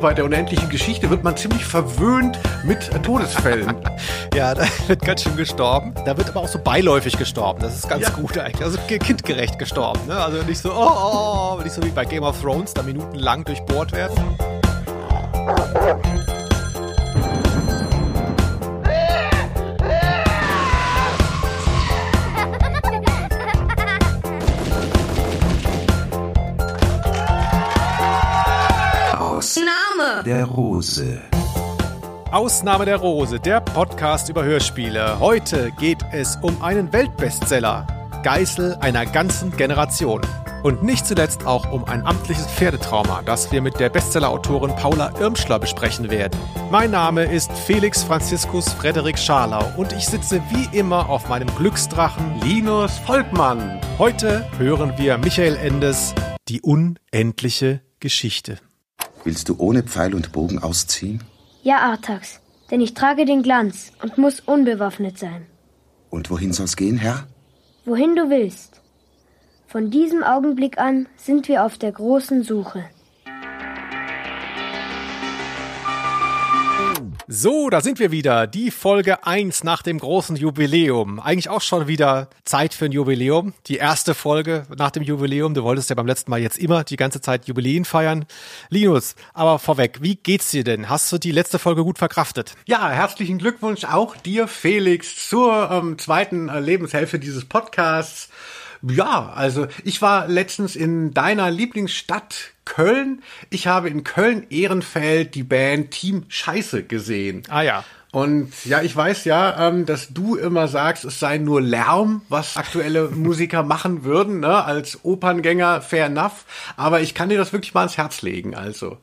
Bei der unendlichen Geschichte wird man ziemlich verwöhnt mit Todesfällen. ja, da wird ganz schön gestorben. Da wird aber auch so beiläufig gestorben. Das ist ganz ja. gut eigentlich. Also kindgerecht gestorben. Ne? Also nicht so, oh, oh, oh, nicht so wie bei Game of Thrones, da minutenlang durchbohrt werden. Der Rose. Ausnahme der Rose, der Podcast über Hörspiele. Heute geht es um einen Weltbestseller, Geißel einer ganzen Generation. Und nicht zuletzt auch um ein amtliches Pferdetrauma, das wir mit der Bestsellerautorin Paula Irmschler besprechen werden. Mein Name ist Felix Franziskus Frederik Scharlau und ich sitze wie immer auf meinem Glücksdrachen Linus Volkmann. Heute hören wir Michael Endes Die unendliche Geschichte. Willst du ohne Pfeil und Bogen ausziehen? Ja, Artax, denn ich trage den Glanz und muss unbewaffnet sein. Und wohin soll's gehen, Herr? Wohin du willst. Von diesem Augenblick an sind wir auf der großen Suche. So, da sind wir wieder. Die Folge 1 nach dem großen Jubiläum. Eigentlich auch schon wieder Zeit für ein Jubiläum. Die erste Folge nach dem Jubiläum. Du wolltest ja beim letzten Mal jetzt immer die ganze Zeit Jubiläen feiern. Linus, aber vorweg, wie geht's dir denn? Hast du die letzte Folge gut verkraftet? Ja, herzlichen Glückwunsch auch dir, Felix, zur ähm, zweiten äh, Lebenshälfte dieses Podcasts. Ja, also ich war letztens in deiner Lieblingsstadt Köln. Ich habe in Köln-Ehrenfeld die Band Team Scheiße gesehen. Ah ja. Und ja, ich weiß ja, ähm, dass du immer sagst, es sei nur Lärm, was aktuelle Musiker machen würden, ne? als Operngänger, fair enough. Aber ich kann dir das wirklich mal ans Herz legen. Also,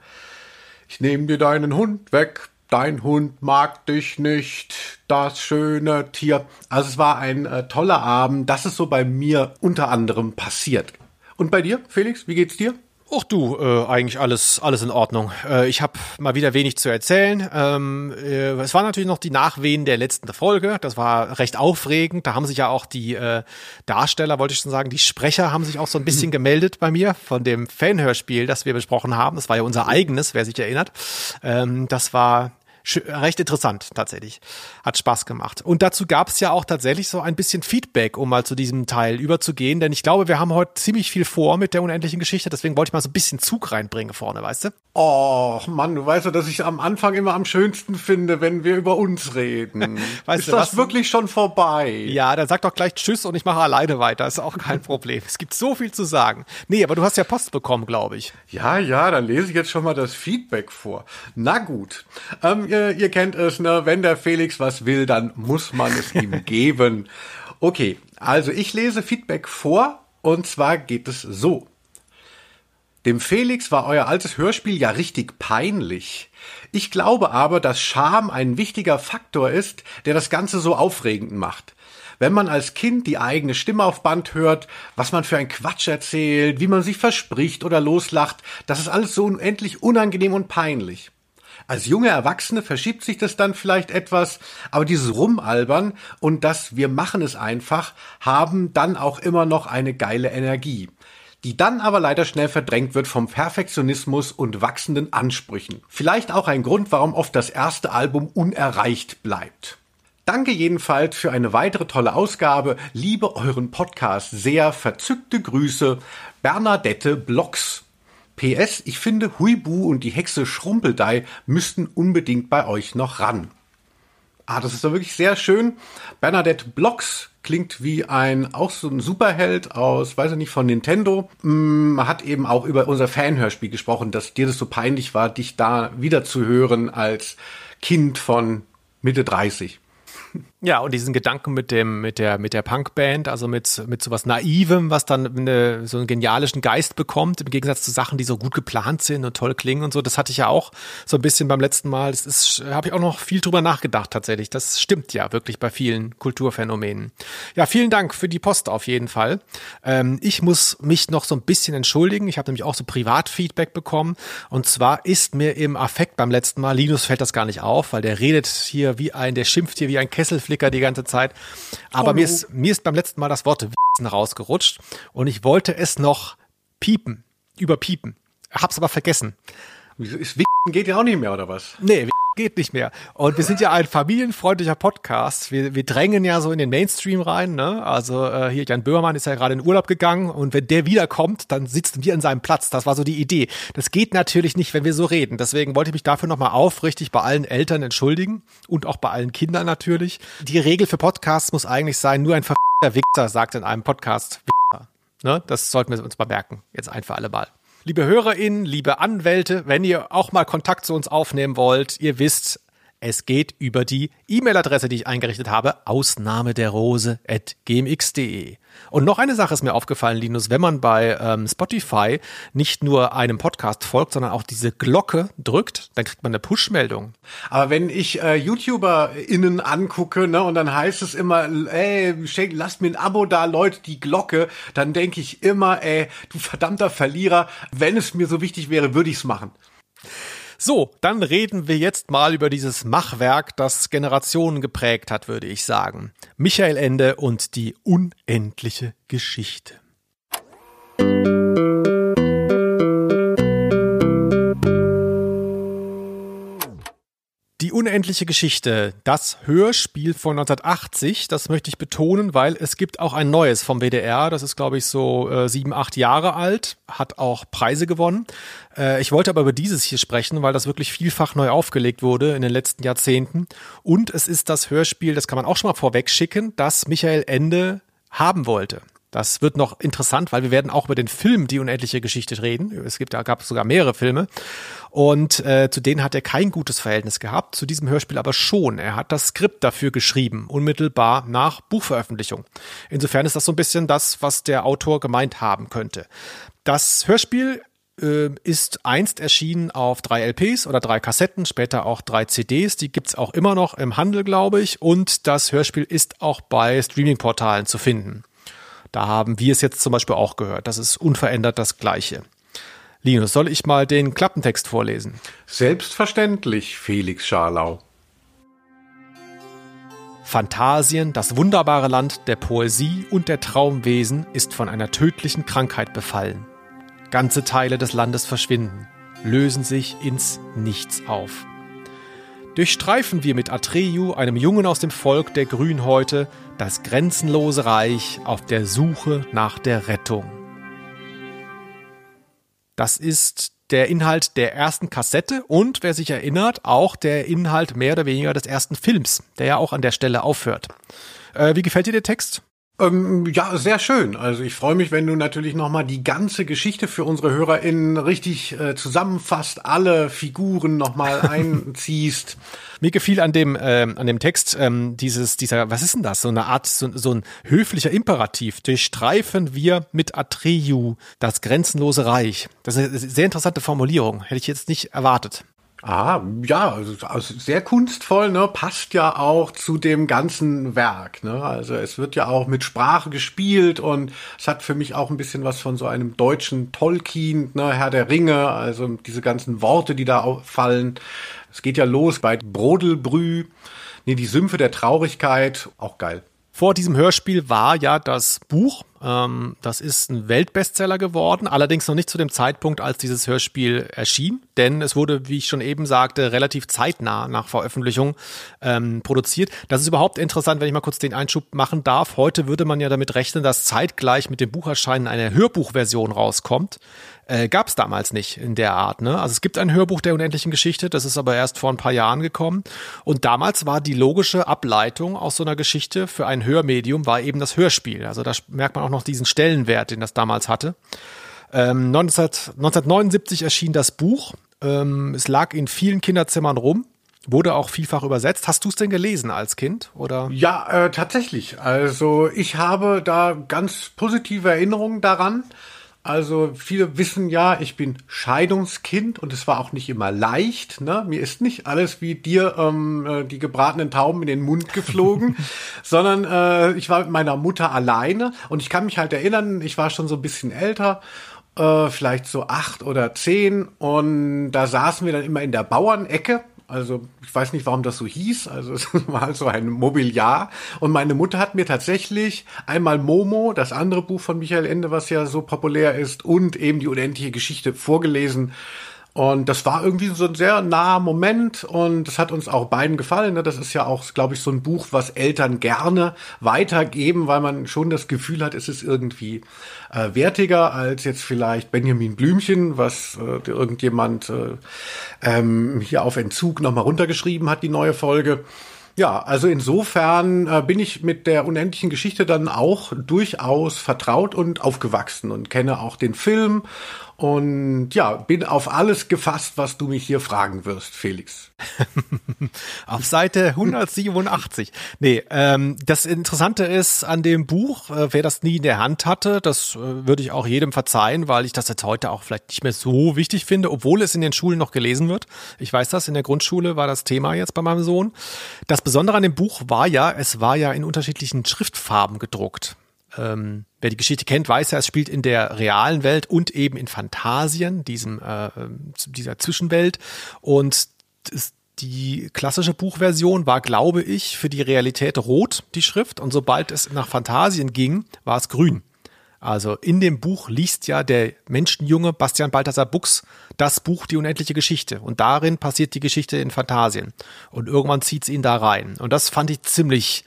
ich nehme dir deinen Hund weg, dein Hund mag dich nicht, das schöne Tier. Also es war ein äh, toller Abend. Das ist so bei mir unter anderem passiert. Und bei dir, Felix, wie geht's dir? Och du, äh, eigentlich alles, alles in Ordnung. Äh, ich habe mal wieder wenig zu erzählen. Ähm, äh, es war natürlich noch die Nachwehen der letzten Folge. Das war recht aufregend. Da haben sich ja auch die äh, Darsteller, wollte ich schon sagen, die Sprecher haben sich auch so ein bisschen gemeldet bei mir von dem Fanhörspiel, das wir besprochen haben. Das war ja unser eigenes, wer sich erinnert. Ähm, das war recht interessant tatsächlich. Hat Spaß gemacht. Und dazu gab es ja auch tatsächlich so ein bisschen Feedback, um mal zu diesem Teil überzugehen, denn ich glaube, wir haben heute ziemlich viel vor mit der unendlichen Geschichte, deswegen wollte ich mal so ein bisschen Zug reinbringen vorne, weißt du? Oh, Mann, du weißt ja, dass ich am Anfang immer am schönsten finde, wenn wir über uns reden. weißt ist du, das was? wirklich schon vorbei? Ja, dann sag doch gleich Tschüss und ich mache alleine weiter, ist auch kein Problem. es gibt so viel zu sagen. Nee, aber du hast ja Post bekommen, glaube ich. Ja, ja, dann lese ich jetzt schon mal das Feedback vor. Na gut. Ähm, ihr, ihr kennt es, ne? Wenn der Felix was will, dann muss man es ihm geben. Okay, also ich lese Feedback vor und zwar geht es so. Dem Felix war euer altes Hörspiel ja richtig peinlich. Ich glaube aber, dass Scham ein wichtiger Faktor ist, der das Ganze so aufregend macht. Wenn man als Kind die eigene Stimme auf Band hört, was man für ein Quatsch erzählt, wie man sich verspricht oder loslacht, das ist alles so unendlich unangenehm und peinlich. Als junge Erwachsene verschiebt sich das dann vielleicht etwas, aber dieses Rumalbern und das Wir machen es einfach haben dann auch immer noch eine geile Energie die dann aber leider schnell verdrängt wird vom Perfektionismus und wachsenden Ansprüchen. Vielleicht auch ein Grund, warum oft das erste Album unerreicht bleibt. Danke jedenfalls für eine weitere tolle Ausgabe. Liebe euren Podcast sehr. Verzückte Grüße. Bernadette Blocks. PS, ich finde Huibu und die Hexe Schrumpeldei müssten unbedingt bei euch noch ran. Ah, das ist doch wirklich sehr schön. Bernadette Blocks klingt wie ein, auch so ein Superheld aus, weiß ich nicht, von Nintendo. Mm, hat eben auch über unser Fanhörspiel gesprochen, dass dir das so peinlich war, dich da wieder zu hören als Kind von Mitte 30. Ja, und diesen Gedanken mit dem, mit der, mit der Punkband, also mit, mit sowas Naivem, was dann eine, so einen genialischen Geist bekommt, im Gegensatz zu Sachen, die so gut geplant sind und toll klingen und so. Das hatte ich ja auch so ein bisschen beim letzten Mal. Das ist, habe ich auch noch viel drüber nachgedacht tatsächlich. Das stimmt ja wirklich bei vielen Kulturphänomenen. Ja, vielen Dank für die Post auf jeden Fall. Ähm, ich muss mich noch so ein bisschen entschuldigen. Ich habe nämlich auch so Privatfeedback bekommen. Und zwar ist mir im Affekt beim letzten Mal, Linus fällt das gar nicht auf, weil der redet hier wie ein, der schimpft hier wie ein Kessel Flicker die ganze Zeit. Aber oh, mir, ist, mir ist beim letzten Mal das Wort rausgerutscht und ich wollte es noch piepen, überpiepen. Hab's aber vergessen. Wieso ist Wichsen geht ja auch nicht mehr, oder was? Nee, geht nicht mehr. Und wir sind ja ein familienfreundlicher Podcast. Wir, wir drängen ja so in den Mainstream rein. Ne? Also äh, hier Jan Böhmermann ist ja gerade in Urlaub gegangen und wenn der wiederkommt, dann sitzen wir in seinem Platz. Das war so die Idee. Das geht natürlich nicht, wenn wir so reden. Deswegen wollte ich mich dafür nochmal aufrichtig bei allen Eltern entschuldigen und auch bei allen Kindern natürlich. Die Regel für Podcasts muss eigentlich sein, nur ein verfickter Wichser sagt in einem Podcast Wichser. Ne? Das sollten wir uns mal merken. Jetzt ein für alle Mal. Liebe HörerInnen, liebe Anwälte, wenn ihr auch mal Kontakt zu uns aufnehmen wollt, ihr wisst, es geht über die E-Mail-Adresse, die ich eingerichtet habe, ausnahme der Rose at gmx.de. Und noch eine Sache ist mir aufgefallen, Linus, wenn man bei ähm, Spotify nicht nur einem Podcast folgt, sondern auch diese Glocke drückt, dann kriegt man eine Push-Meldung. Aber wenn ich äh, YouTuberInnen angucke, ne, und dann heißt es immer, ey, lasst mir ein Abo da, Leute, die Glocke, dann denke ich immer, ey, du verdammter Verlierer, wenn es mir so wichtig wäre, würde ich's machen. So, dann reden wir jetzt mal über dieses Machwerk, das Generationen geprägt hat, würde ich sagen. Michael Ende und die unendliche Geschichte. Die unendliche Geschichte, das Hörspiel von 1980, das möchte ich betonen, weil es gibt auch ein neues vom WDR, das ist glaube ich so äh, sieben, acht Jahre alt, hat auch Preise gewonnen. Äh, ich wollte aber über dieses hier sprechen, weil das wirklich vielfach neu aufgelegt wurde in den letzten Jahrzehnten. Und es ist das Hörspiel, das kann man auch schon mal vorweg schicken, das Michael Ende haben wollte. Das wird noch interessant, weil wir werden auch über den Film Die unendliche Geschichte reden. Es gibt, da gab es sogar mehrere Filme. Und äh, zu denen hat er kein gutes Verhältnis gehabt, zu diesem Hörspiel aber schon. Er hat das Skript dafür geschrieben, unmittelbar nach Buchveröffentlichung. Insofern ist das so ein bisschen das, was der Autor gemeint haben könnte. Das Hörspiel äh, ist einst erschienen auf drei LPs oder drei Kassetten, später auch drei CDs. Die gibt's auch immer noch im Handel, glaube ich. Und das Hörspiel ist auch bei Streaming-Portalen zu finden. Da haben wir es jetzt zum Beispiel auch gehört. Das ist unverändert das Gleiche. Linus, soll ich mal den Klappentext vorlesen? Selbstverständlich, Felix Scharlau. Phantasien, das wunderbare Land der Poesie und der Traumwesen, ist von einer tödlichen Krankheit befallen. Ganze Teile des Landes verschwinden, lösen sich ins Nichts auf. Durchstreifen wir mit Atreyu, einem Jungen aus dem Volk der Grünhäute, das grenzenlose Reich auf der Suche nach der Rettung. Das ist der Inhalt der ersten Kassette und, wer sich erinnert, auch der Inhalt mehr oder weniger des ersten Films, der ja auch an der Stelle aufhört. Äh, wie gefällt dir der Text? Ähm, ja, sehr schön. Also ich freue mich, wenn du natürlich nochmal die ganze Geschichte für unsere HörerInnen richtig äh, zusammenfasst, alle Figuren nochmal einziehst. Mir gefiel an dem, ähm, an dem Text ähm, dieses, dieser, was ist denn das? So eine Art, so, so ein höflicher Imperativ. Durchstreifen wir mit Atreyu das grenzenlose Reich. Das ist eine sehr interessante Formulierung. Hätte ich jetzt nicht erwartet. Ah, ja, also, also sehr kunstvoll, ne? Passt ja auch zu dem ganzen Werk, ne? Also es wird ja auch mit Sprache gespielt und es hat für mich auch ein bisschen was von so einem deutschen Tolkien, ne? Herr der Ringe, also diese ganzen Worte, die da fallen. Es geht ja los bei Brodelbrü, nee, die Sümpfe der Traurigkeit, auch geil. Vor diesem Hörspiel war ja das Buch. Ähm, das ist ein Weltbestseller geworden, allerdings noch nicht zu dem Zeitpunkt, als dieses Hörspiel erschien, denn es wurde, wie ich schon eben sagte, relativ zeitnah nach Veröffentlichung ähm, produziert. Das ist überhaupt interessant, wenn ich mal kurz den Einschub machen darf. Heute würde man ja damit rechnen, dass zeitgleich mit dem Bucherscheinen eine Hörbuchversion rauskommt äh, gab es damals nicht in der Art. Ne? Also es gibt ein Hörbuch der unendlichen Geschichte, das ist aber erst vor ein paar Jahren gekommen. Und damals war die logische Ableitung aus so einer Geschichte für ein Hörmedium war eben das Hörspiel. Also da merkt man auch noch diesen Stellenwert, den das damals hatte. Ähm, 19, 1979 erschien das Buch. Ähm, es lag in vielen Kinderzimmern rum. Wurde auch vielfach übersetzt. Hast du es denn gelesen als Kind oder? Ja, äh, tatsächlich. Also ich habe da ganz positive Erinnerungen daran. Also viele wissen ja, ich bin Scheidungskind und es war auch nicht immer leicht. Ne? Mir ist nicht alles wie dir ähm, äh, die gebratenen Tauben in den Mund geflogen, sondern äh, ich war mit meiner Mutter alleine und ich kann mich halt erinnern, ich war schon so ein bisschen älter äh, vielleicht so acht oder zehn und da saßen wir dann immer in der Bauernecke also ich weiß nicht, warum das so hieß. Also es war halt so ein Mobiliar. Und meine Mutter hat mir tatsächlich einmal Momo, das andere Buch von Michael Ende, was ja so populär ist, und eben die unendliche Geschichte vorgelesen. Und das war irgendwie so ein sehr naher Moment und das hat uns auch beiden gefallen. Ne? Das ist ja auch, glaube ich, so ein Buch, was Eltern gerne weitergeben, weil man schon das Gefühl hat, es ist irgendwie äh, wertiger als jetzt vielleicht Benjamin Blümchen, was äh, irgendjemand äh, ähm, hier auf Entzug nochmal runtergeschrieben hat, die neue Folge. Ja, also insofern äh, bin ich mit der unendlichen Geschichte dann auch durchaus vertraut und aufgewachsen und kenne auch den Film und ja, bin auf alles gefasst, was du mich hier fragen wirst, Felix. auf Seite 187. Nee, ähm, das Interessante ist an dem Buch, äh, wer das nie in der Hand hatte, das äh, würde ich auch jedem verzeihen, weil ich das jetzt heute auch vielleicht nicht mehr so wichtig finde, obwohl es in den Schulen noch gelesen wird. Ich weiß das, in der Grundschule war das Thema jetzt bei meinem Sohn. Das Besondere an dem Buch war ja, es war ja in unterschiedlichen Schriftfarben gedruckt. Ähm, wer die Geschichte kennt, weiß ja, es spielt in der realen Welt und eben in Fantasien, diesem, äh, dieser Zwischenwelt. Und die klassische Buchversion war, glaube ich, für die Realität rot, die Schrift. Und sobald es nach Fantasien ging, war es grün. Also in dem Buch liest ja der Menschenjunge Bastian Balthasar Buchs das Buch Die unendliche Geschichte. Und darin passiert die Geschichte in Fantasien. Und irgendwann zieht es ihn da rein. Und das fand ich ziemlich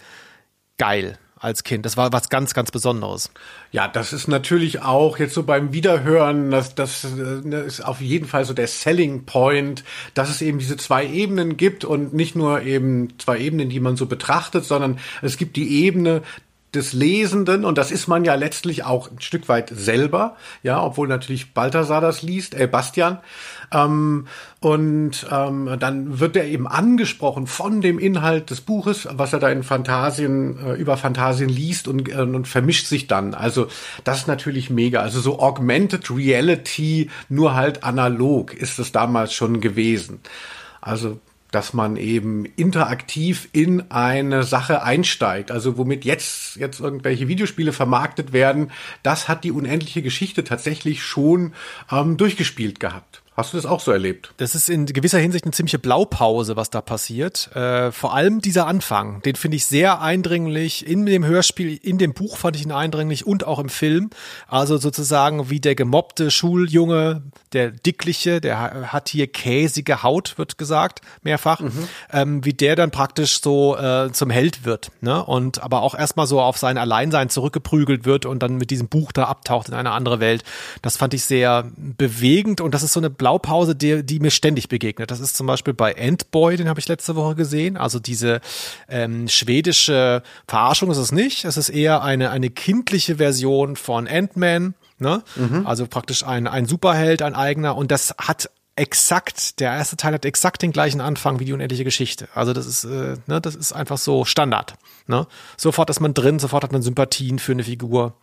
geil als Kind. Das war was ganz, ganz Besonderes. Ja, das ist natürlich auch jetzt so beim Wiederhören, das, das, das ist auf jeden Fall so der Selling Point, dass es eben diese zwei Ebenen gibt und nicht nur eben zwei Ebenen, die man so betrachtet, sondern es gibt die Ebene des Lesenden und das ist man ja letztlich auch ein Stück weit selber, ja, obwohl natürlich Balthasar das liest, äh, Bastian. Ähm, und ähm, dann wird er eben angesprochen von dem Inhalt des Buches, was er da in Fantasien, äh, über Fantasien liest und, äh, und vermischt sich dann. Also das ist natürlich mega. Also so Augmented Reality, nur halt analog ist es damals schon gewesen. Also dass man eben interaktiv in eine Sache einsteigt. Also womit jetzt, jetzt irgendwelche Videospiele vermarktet werden, das hat die unendliche Geschichte tatsächlich schon ähm, durchgespielt gehabt. Hast du das auch so erlebt? Das ist in gewisser Hinsicht eine ziemliche Blaupause, was da passiert. Äh, vor allem dieser Anfang, den finde ich sehr eindringlich. In dem Hörspiel, in dem Buch fand ich ihn eindringlich und auch im Film. Also sozusagen wie der gemobbte Schuljunge, der dickliche, der hat hier käsige Haut, wird gesagt, mehrfach, mhm. ähm, wie der dann praktisch so äh, zum Held wird. Ne? Und aber auch erstmal so auf sein Alleinsein zurückgeprügelt wird und dann mit diesem Buch da abtaucht in eine andere Welt. Das fand ich sehr bewegend und das ist so eine Blaupause Blaupause, die, die mir ständig begegnet. Das ist zum Beispiel bei Endboy, den habe ich letzte Woche gesehen. Also diese ähm, schwedische Verarschung ist es nicht. Es ist eher eine, eine kindliche Version von Ant-Man. Ne? Mhm. Also praktisch ein, ein Superheld, ein eigener. Und das hat exakt, der erste Teil hat exakt den gleichen Anfang wie die unendliche Geschichte. Also das ist, äh, ne, das ist einfach so Standard. Ne? Sofort ist man drin, sofort hat man Sympathien für eine Figur.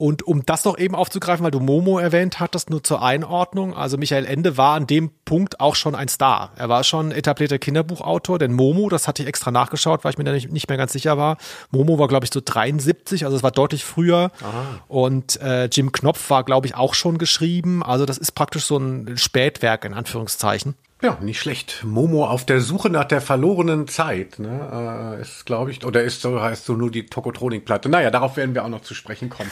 Und um das noch eben aufzugreifen, weil du Momo erwähnt hattest, nur zur Einordnung. Also Michael Ende war an dem Punkt auch schon ein Star. Er war schon etablierter Kinderbuchautor, denn Momo, das hatte ich extra nachgeschaut, weil ich mir da nicht, nicht mehr ganz sicher war. Momo war, glaube ich, so 73, also es war deutlich früher. Aha. Und äh, Jim Knopf war, glaube ich, auch schon geschrieben. Also das ist praktisch so ein Spätwerk in Anführungszeichen. Ja, nicht schlecht. Momo auf der Suche nach der verlorenen Zeit, ne, äh, ist, glaube ich, oder ist so heißt so nur die Tokotronik-Platte. Naja, darauf werden wir auch noch zu sprechen kommen.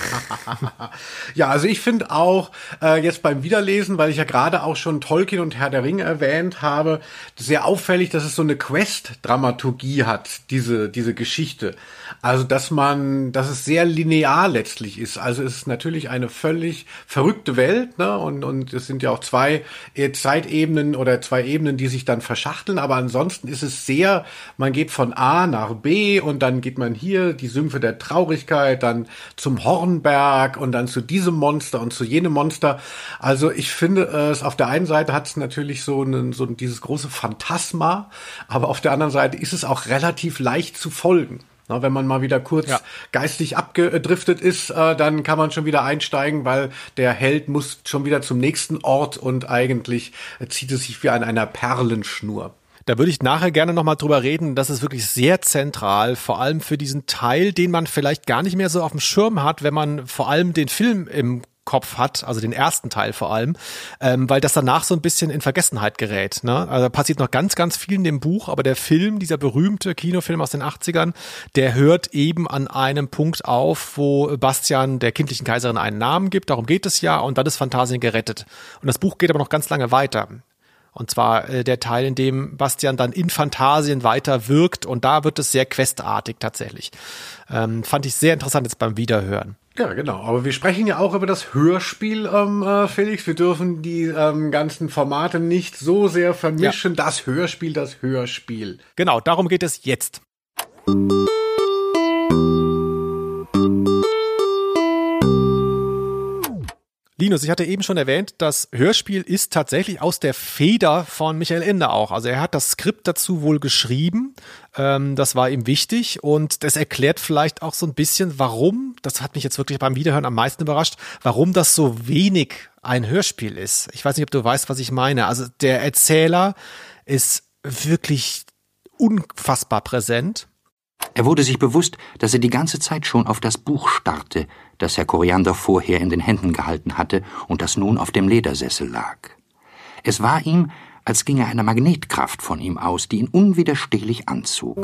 ja, also ich finde auch äh, jetzt beim Wiederlesen, weil ich ja gerade auch schon Tolkien und Herr der Ringe erwähnt habe, sehr auffällig, dass es so eine Quest-Dramaturgie hat, diese diese Geschichte. Also dass man, dass es sehr linear letztlich ist. Also es ist natürlich eine völlig verrückte Welt, ne, und und es sind ja auch zwei äh, Zeitebenen oder zwei zwei Ebenen, die sich dann verschachteln, aber ansonsten ist es sehr, man geht von A nach B und dann geht man hier die Sümpfe der Traurigkeit, dann zum Hornberg und dann zu diesem Monster und zu jenem Monster. Also ich finde es, auf der einen Seite hat es natürlich so, einen, so dieses große Phantasma, aber auf der anderen Seite ist es auch relativ leicht zu folgen. Na, wenn man mal wieder kurz ja. geistig abgedriftet ist, äh, dann kann man schon wieder einsteigen, weil der Held muss schon wieder zum nächsten Ort und eigentlich äh, zieht es sich wie an einer Perlenschnur. Da würde ich nachher gerne nochmal drüber reden. Das ist wirklich sehr zentral, vor allem für diesen Teil, den man vielleicht gar nicht mehr so auf dem Schirm hat, wenn man vor allem den Film im Kopf hat, also den ersten Teil vor allem, ähm, weil das danach so ein bisschen in Vergessenheit gerät. Ne? Also passiert noch ganz, ganz viel in dem Buch, aber der Film, dieser berühmte Kinofilm aus den 80ern, der hört eben an einem Punkt auf, wo Bastian der kindlichen Kaiserin einen Namen gibt, darum geht es ja, und dann ist Phantasien gerettet. Und das Buch geht aber noch ganz lange weiter. Und zwar äh, der Teil, in dem Bastian dann in Phantasien weiter wirkt und da wird es sehr questartig tatsächlich. Ähm, fand ich sehr interessant jetzt beim Wiederhören. Ja, genau. Aber wir sprechen ja auch über das Hörspiel, ähm, äh, Felix. Wir dürfen die ähm, ganzen Formate nicht so sehr vermischen. Ja. Das Hörspiel, das Hörspiel. Genau, darum geht es jetzt. Linus, ich hatte eben schon erwähnt, das Hörspiel ist tatsächlich aus der Feder von Michael Ende auch. Also er hat das Skript dazu wohl geschrieben. Ähm, das war ihm wichtig und das erklärt vielleicht auch so ein bisschen, warum, das hat mich jetzt wirklich beim Wiederhören am meisten überrascht, warum das so wenig ein Hörspiel ist. Ich weiß nicht, ob du weißt, was ich meine. Also der Erzähler ist wirklich unfassbar präsent. Er wurde sich bewusst, dass er die ganze Zeit schon auf das Buch starrte, das Herr Koriander vorher in den Händen gehalten hatte und das nun auf dem Ledersessel lag. Es war ihm, als ginge eine Magnetkraft von ihm aus, die ihn unwiderstehlich anzog.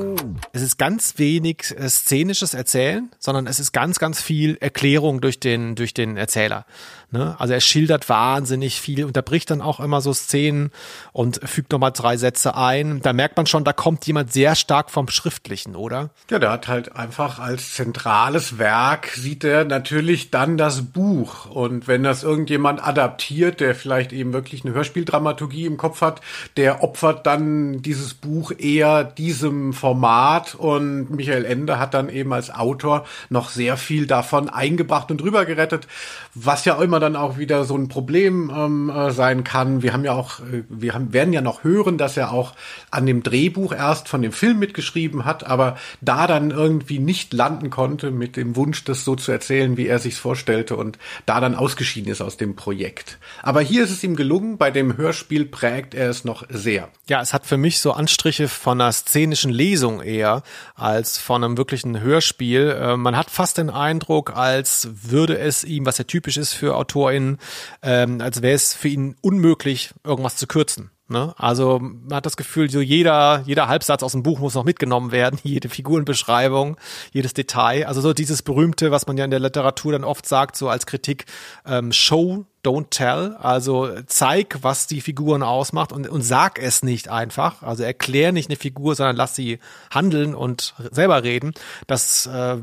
Es ist ganz wenig äh, szenisches Erzählen, sondern es ist ganz, ganz viel Erklärung durch den, durch den Erzähler. Ne? Also er schildert wahnsinnig viel, unterbricht dann auch immer so Szenen und fügt nochmal drei Sätze ein. Da merkt man schon, da kommt jemand sehr stark vom Schriftlichen, oder? Ja, der hat halt einfach als zentrales Werk sieht er natürlich dann das Buch. Und wenn das irgendjemand adaptiert, der vielleicht eben wirklich eine Hörspieldramaturgie im Kopf hat, der opfert dann dieses Buch eher diesem Format. Und Michael Ende hat dann eben als Autor noch sehr viel davon eingebracht und drüber gerettet, was ja immer dann auch wieder so ein Problem ähm, äh, sein kann. Wir haben ja auch, äh, wir haben, werden ja noch hören, dass er auch an dem Drehbuch erst von dem Film mitgeschrieben hat, aber da dann irgendwie nicht landen konnte mit dem Wunsch, das so zu erzählen, wie er sich's vorstellte und da dann ausgeschieden ist aus dem Projekt. Aber hier ist es ihm gelungen, bei dem Hörspiel prägt er es noch sehr. Ja, es hat für mich so Anstriche von einer szenischen Lesung eher als von einem wirklichen Hörspiel. Äh, man hat fast den Eindruck, als würde es ihm, was ja typisch ist für AutorInnen, ähm, als wäre es für ihn unmöglich, irgendwas zu kürzen. Ne? Also man hat das Gefühl, so jeder, jeder Halbsatz aus dem Buch muss noch mitgenommen werden, jede Figurenbeschreibung, jedes Detail. Also so dieses berühmte, was man ja in der Literatur dann oft sagt, so als Kritik, ähm, Show, don't tell. Also zeig, was die Figuren ausmacht und, und sag es nicht einfach. Also erklär nicht eine Figur, sondern lass sie handeln und selber reden. Das äh,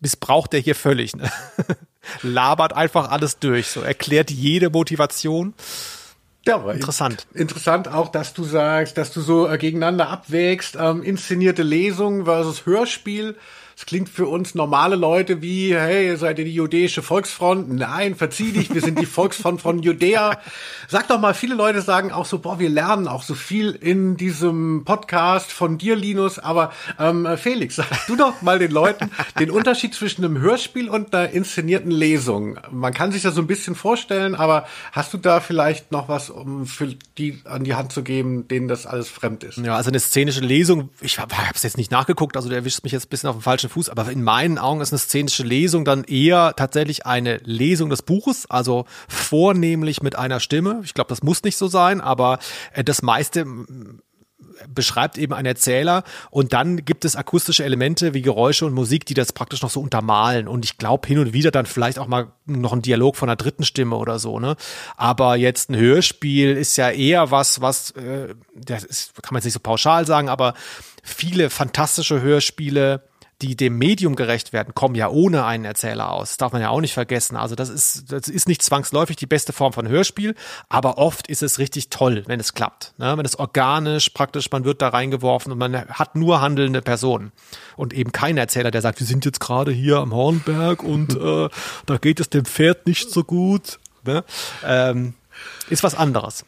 missbraucht er hier völlig. Ne? labert einfach alles durch, so erklärt jede Motivation. Ja, aber interessant. interessant auch, dass du sagst, dass du so äh, gegeneinander abwägst, ähm, inszenierte Lesung versus Hörspiel. Es klingt für uns normale Leute wie, hey, seid ihr die judäische Volksfront? Nein, verzieh dich, wir sind die Volksfront von Judäa. Sag doch mal, viele Leute sagen auch so, boah, wir lernen auch so viel in diesem Podcast von dir, Linus. Aber ähm, Felix, sag du doch mal den Leuten den Unterschied zwischen einem Hörspiel und einer inszenierten Lesung. Man kann sich das so ein bisschen vorstellen, aber hast du da vielleicht noch was, um für die an die Hand zu geben, denen das alles fremd ist? Ja, also eine szenische Lesung, ich habe es jetzt nicht nachgeguckt, also du erwischst mich jetzt ein bisschen auf dem falschen falschen Fuß, aber in meinen Augen ist eine szenische Lesung dann eher tatsächlich eine Lesung des Buches, also vornehmlich mit einer Stimme. Ich glaube, das muss nicht so sein, aber äh, das meiste beschreibt eben ein Erzähler und dann gibt es akustische Elemente wie Geräusche und Musik, die das praktisch noch so untermalen und ich glaube hin und wieder dann vielleicht auch mal noch ein Dialog von einer dritten Stimme oder so, ne? Aber jetzt ein Hörspiel ist ja eher was, was äh, das ist, kann man jetzt nicht so pauschal sagen, aber viele fantastische Hörspiele die dem Medium gerecht werden, kommen ja ohne einen Erzähler aus. Das darf man ja auch nicht vergessen. Also das ist, das ist nicht zwangsläufig die beste Form von Hörspiel, aber oft ist es richtig toll, wenn es klappt. Ne? Wenn es organisch praktisch, man wird da reingeworfen und man hat nur handelnde Personen und eben kein Erzähler, der sagt, wir sind jetzt gerade hier am Hornberg und äh, da geht es dem Pferd nicht so gut. Ne? Ähm, ist was anderes.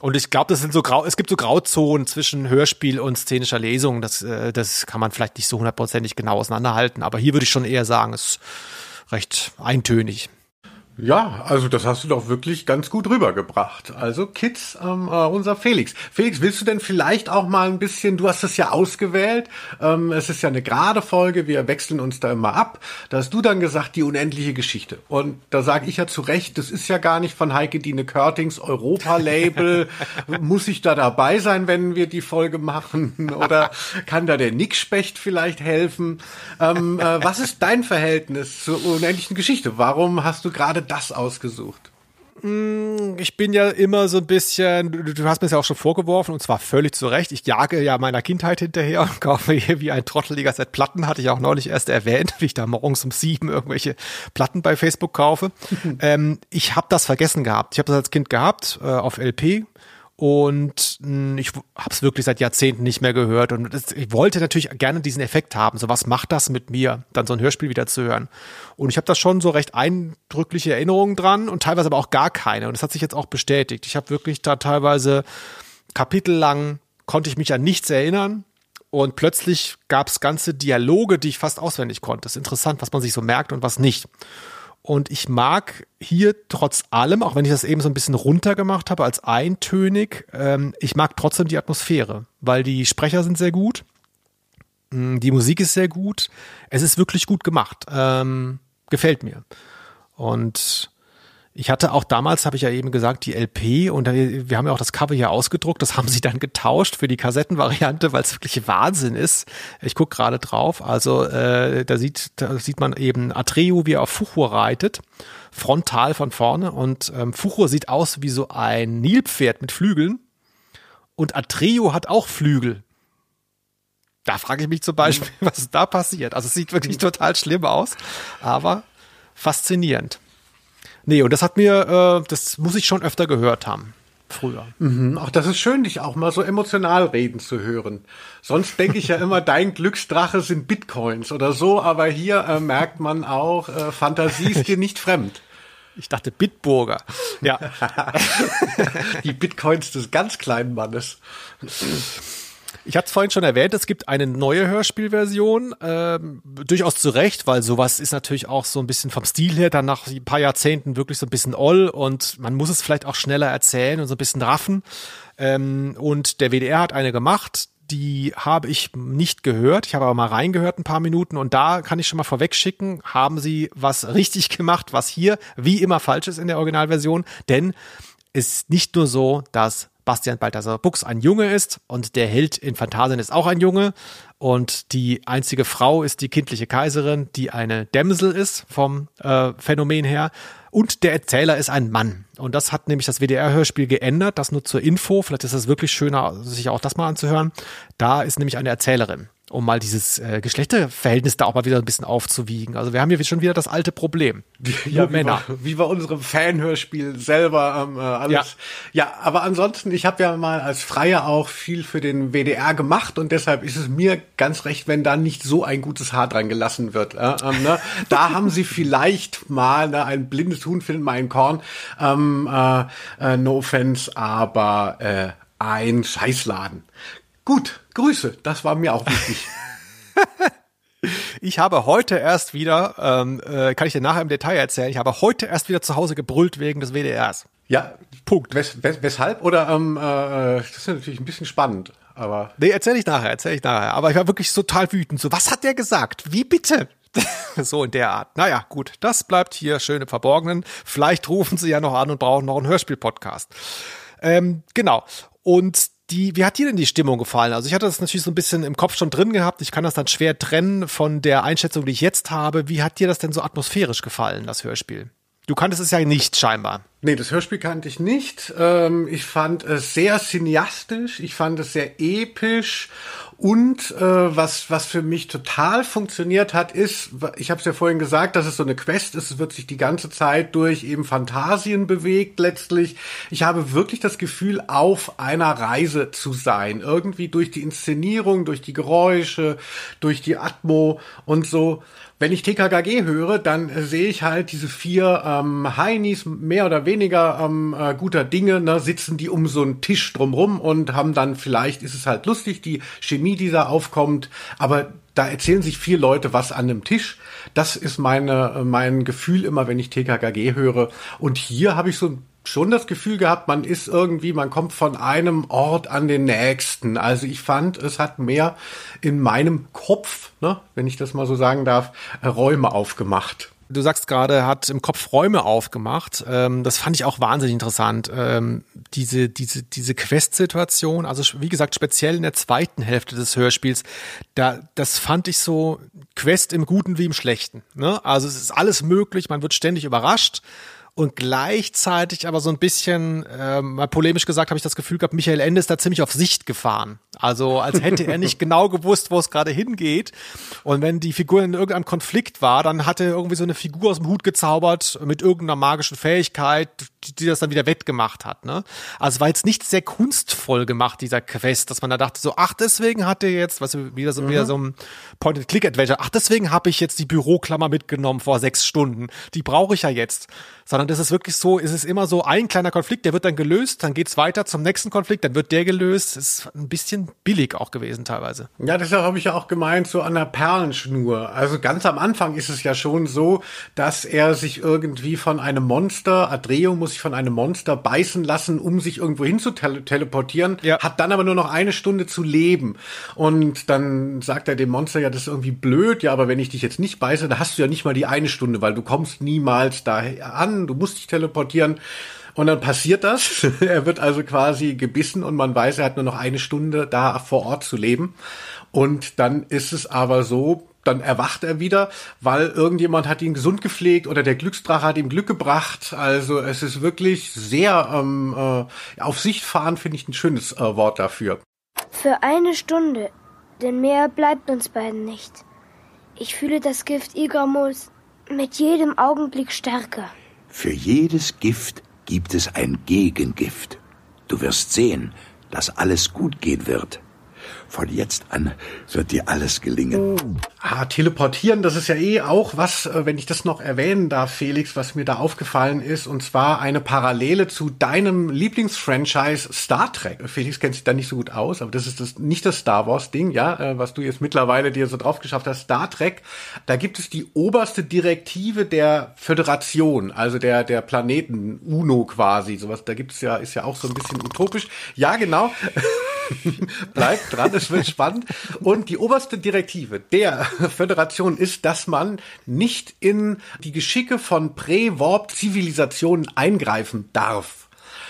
Und ich glaube, das sind so grau, es gibt so Grauzonen zwischen Hörspiel und szenischer Lesung. Das, äh, das kann man vielleicht nicht so hundertprozentig genau auseinanderhalten. Aber hier würde ich schon eher sagen, es ist recht eintönig. Ja, also das hast du doch wirklich ganz gut rübergebracht. Also Kids, ähm, äh, unser Felix. Felix, willst du denn vielleicht auch mal ein bisschen, du hast es ja ausgewählt, ähm, es ist ja eine gerade Folge, wir wechseln uns da immer ab. Da hast du dann gesagt, die unendliche Geschichte. Und da sage ich ja zu Recht, das ist ja gar nicht von Heike Dine Körtings Europa-Label. Muss ich da dabei sein, wenn wir die Folge machen? Oder kann da der Nick Specht vielleicht helfen? Ähm, äh, was ist dein Verhältnis zur unendlichen Geschichte? Warum hast du gerade das ausgesucht? Ich bin ja immer so ein bisschen, du, hast mir das ja auch schon vorgeworfen und zwar völlig zu Recht. Ich jage ja meiner Kindheit hinterher und kaufe hier wie ein trotteliger Set Platten, hatte ich auch neulich erst erwähnt, wie ich da morgens um sieben irgendwelche Platten bei Facebook kaufe. ähm, ich habe das vergessen gehabt. Ich habe das als Kind gehabt äh, auf LP und hm, ich habe es wirklich seit Jahrzehnten nicht mehr gehört und ich wollte natürlich gerne diesen Effekt haben. So was macht das mit mir, dann so ein Hörspiel wieder zu hören? Und ich habe da schon so recht eindrückliche Erinnerungen dran und teilweise aber auch gar keine. Und das hat sich jetzt auch bestätigt. Ich habe wirklich da teilweise kapitellang konnte ich mich an nichts erinnern. Und plötzlich gab es ganze Dialoge, die ich fast auswendig konnte. Das ist interessant, was man sich so merkt und was nicht. Und ich mag hier trotz allem, auch wenn ich das eben so ein bisschen runtergemacht habe als eintönig, ähm, ich mag trotzdem die Atmosphäre, weil die Sprecher sind sehr gut, mm, die Musik ist sehr gut, es ist wirklich gut gemacht, ähm, gefällt mir. Und ich hatte auch damals, habe ich ja eben gesagt, die LP und wir haben ja auch das Cover hier ausgedruckt. Das haben sie dann getauscht für die Kassettenvariante, weil es wirklich Wahnsinn ist. Ich gucke gerade drauf. Also äh, da sieht, da sieht man eben Atreo, wie er auf Fuchur reitet, frontal von vorne. Und ähm, Fuchur sieht aus wie so ein Nilpferd mit Flügeln. Und Atreo hat auch Flügel. Da frage ich mich zum Beispiel, was da passiert. Also es sieht wirklich total schlimm aus, aber faszinierend. Nee, und das hat mir, äh, das muss ich schon öfter gehört haben. Früher. Mhm, auch das ist schön, dich auch mal so emotional reden zu hören. Sonst denke ich ja immer, dein Glücksdrache sind Bitcoins oder so, aber hier äh, merkt man auch, äh, Fantasie ist dir nicht fremd. Ich dachte Bitburger. Ja. Die Bitcoins des ganz kleinen Mannes. Ich hatte es vorhin schon erwähnt, es gibt eine neue Hörspielversion, ähm, durchaus zu Recht, weil sowas ist natürlich auch so ein bisschen vom Stil her dann nach ein paar Jahrzehnten wirklich so ein bisschen oll und man muss es vielleicht auch schneller erzählen und so ein bisschen raffen. Ähm, und der WDR hat eine gemacht, die habe ich nicht gehört. Ich habe aber mal reingehört ein paar Minuten und da kann ich schon mal vorwegschicken, haben sie was richtig gemacht, was hier wie immer falsch ist in der Originalversion, denn es ist nicht nur so, dass Bastian Balthasar Buchs ein Junge ist und der Held in Phantasien ist auch ein Junge. Und die einzige Frau ist die kindliche Kaiserin, die eine Dämsel ist vom äh, Phänomen her. Und der Erzähler ist ein Mann. Und das hat nämlich das WDR-Hörspiel geändert, das nur zur Info, vielleicht ist es wirklich schöner, sich auch das mal anzuhören. Da ist nämlich eine Erzählerin um mal dieses äh, Geschlechterverhältnis da auch mal wieder ein bisschen aufzuwiegen. Also wir haben hier schon wieder das alte Problem. Ja, wie Männer. Bei, wie bei unserem Fanhörspiel selber ähm, äh, alles. Ja. ja, aber ansonsten, ich habe ja mal als Freier auch viel für den WDR gemacht und deshalb ist es mir ganz recht, wenn da nicht so ein gutes Haar dran gelassen wird. Äh, ähm, ne? Da haben sie vielleicht mal ne, ein blindes Huhn findet mal ein Korn. Ähm, äh, äh, no offense, aber äh, ein Scheißladen. Gut, Grüße, das war mir auch wichtig. Ich habe heute erst wieder, ähm, äh, kann ich dir nachher im Detail erzählen, ich habe heute erst wieder zu Hause gebrüllt wegen des WDRs. Ja, Punkt. Wes wes weshalb? Oder ähm, äh, das ist natürlich ein bisschen spannend, aber. Nee, erzähl ich nachher, erzähl ich nachher. Aber ich war wirklich total wütend. So, was hat der gesagt? Wie bitte? so in der Art. Naja, gut, das bleibt hier schön im Verborgenen. Vielleicht rufen sie ja noch an und brauchen noch einen Hörspiel-Podcast. Ähm, genau. Und die, wie hat dir denn die Stimmung gefallen? Also ich hatte das natürlich so ein bisschen im Kopf schon drin gehabt. Ich kann das dann schwer trennen von der Einschätzung, die ich jetzt habe. Wie hat dir das denn so atmosphärisch gefallen, das Hörspiel? Du kanntest es ja nicht scheinbar. Nee, das Hörspiel kannte ich nicht. Ähm, ich fand es sehr cineastisch, ich fand es sehr episch und äh, was, was für mich total funktioniert hat, ist, ich habe es ja vorhin gesagt, dass es so eine Quest ist, es wird sich die ganze Zeit durch eben Fantasien bewegt letztlich. Ich habe wirklich das Gefühl, auf einer Reise zu sein. Irgendwie durch die Inszenierung, durch die Geräusche, durch die Atmo und so. Wenn ich TKKG höre, dann äh, sehe ich halt diese vier ähm, Heinis mehr oder weniger ähm, äh, guter Dinge, ne, sitzen die um so einen Tisch drumrum und haben dann vielleicht, ist es halt lustig, die Chemie, die da aufkommt, aber da erzählen sich vier Leute was an einem Tisch. Das ist meine, äh, mein Gefühl immer, wenn ich TKKG höre. Und hier habe ich so schon das Gefühl gehabt, man ist irgendwie, man kommt von einem Ort an den nächsten. Also ich fand, es hat mehr in meinem Kopf, ne, wenn ich das mal so sagen darf, Räume aufgemacht. Du sagst gerade, hat im Kopf Räume aufgemacht. Ähm, das fand ich auch wahnsinnig interessant. Ähm, diese, diese, diese Quest-Situation, also wie gesagt, speziell in der zweiten Hälfte des Hörspiels, da, das fand ich so Quest im Guten wie im Schlechten. Ne? Also es ist alles möglich, man wird ständig überrascht und gleichzeitig aber so ein bisschen, äh, mal polemisch gesagt, habe ich das Gefühl gehabt, Michael Ende ist da ziemlich auf Sicht gefahren. Also als hätte er nicht genau gewusst, wo es gerade hingeht. Und wenn die Figur in irgendeinem Konflikt war, dann hat er irgendwie so eine Figur aus dem Hut gezaubert mit irgendeiner magischen Fähigkeit, die, die das dann wieder wettgemacht hat. Ne? Also war jetzt nicht sehr kunstvoll gemacht, dieser Quest, dass man da dachte so, ach, deswegen hat er jetzt, was wieder so, mhm. wieder so ein Point-and-Click-Adventure, ach, deswegen habe ich jetzt die Büroklammer mitgenommen vor sechs Stunden. Die brauche ich ja jetzt sondern das ist wirklich so, es ist immer so ein kleiner Konflikt, der wird dann gelöst, dann geht's weiter zum nächsten Konflikt, dann wird der gelöst. Das ist ein bisschen billig auch gewesen teilweise. Ja, deshalb habe ich ja auch gemeint, so an der Perlenschnur. Also ganz am Anfang ist es ja schon so, dass er sich irgendwie von einem Monster, Adreo muss sich von einem Monster beißen lassen, um sich irgendwo hin zu tele teleportieren, ja. hat dann aber nur noch eine Stunde zu leben. Und dann sagt er dem Monster, ja, das ist irgendwie blöd, ja, aber wenn ich dich jetzt nicht beiße, da hast du ja nicht mal die eine Stunde, weil du kommst niemals da an du musst dich teleportieren. Und dann passiert das. er wird also quasi gebissen und man weiß, er hat nur noch eine Stunde da vor Ort zu leben. Und dann ist es aber so, dann erwacht er wieder, weil irgendjemand hat ihn gesund gepflegt oder der Glücksdrache hat ihm Glück gebracht. Also es ist wirklich sehr ähm, äh, auf Sicht fahren, finde ich ein schönes äh, Wort dafür. Für eine Stunde, denn mehr bleibt uns beiden nicht. Ich fühle das Gift Igamos mit jedem Augenblick stärker. Für jedes Gift gibt es ein Gegengift. Du wirst sehen, dass alles gut gehen wird. Von jetzt an wird dir alles gelingen. Ah, teleportieren, das ist ja eh auch was, äh, wenn ich das noch erwähnen darf, Felix, was mir da aufgefallen ist, und zwar eine Parallele zu deinem Lieblingsfranchise Star Trek. Felix kennt sich da nicht so gut aus, aber das ist das, nicht das Star Wars Ding, ja, äh, was du jetzt mittlerweile dir so drauf geschafft hast. Star Trek, da gibt es die oberste Direktive der Föderation, also der, der Planeten UNO quasi, sowas, da gibt es ja, ist ja auch so ein bisschen utopisch. Ja, genau. Bleibt dran, es wird spannend. Und die oberste Direktive der Föderation ist, dass man nicht in die Geschicke von Prä-Warp-Zivilisationen eingreifen darf.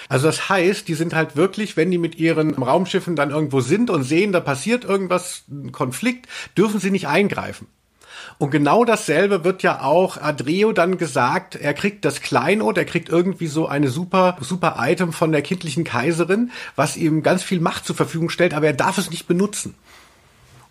Also das heißt, die sind halt wirklich, wenn die mit ihren Raumschiffen dann irgendwo sind und sehen, da passiert irgendwas, ein Konflikt, dürfen sie nicht eingreifen. Und genau dasselbe wird ja auch Adreo dann gesagt. Er kriegt das Kleinod, er kriegt irgendwie so eine super, super Item von der kindlichen Kaiserin, was ihm ganz viel Macht zur Verfügung stellt, aber er darf es nicht benutzen.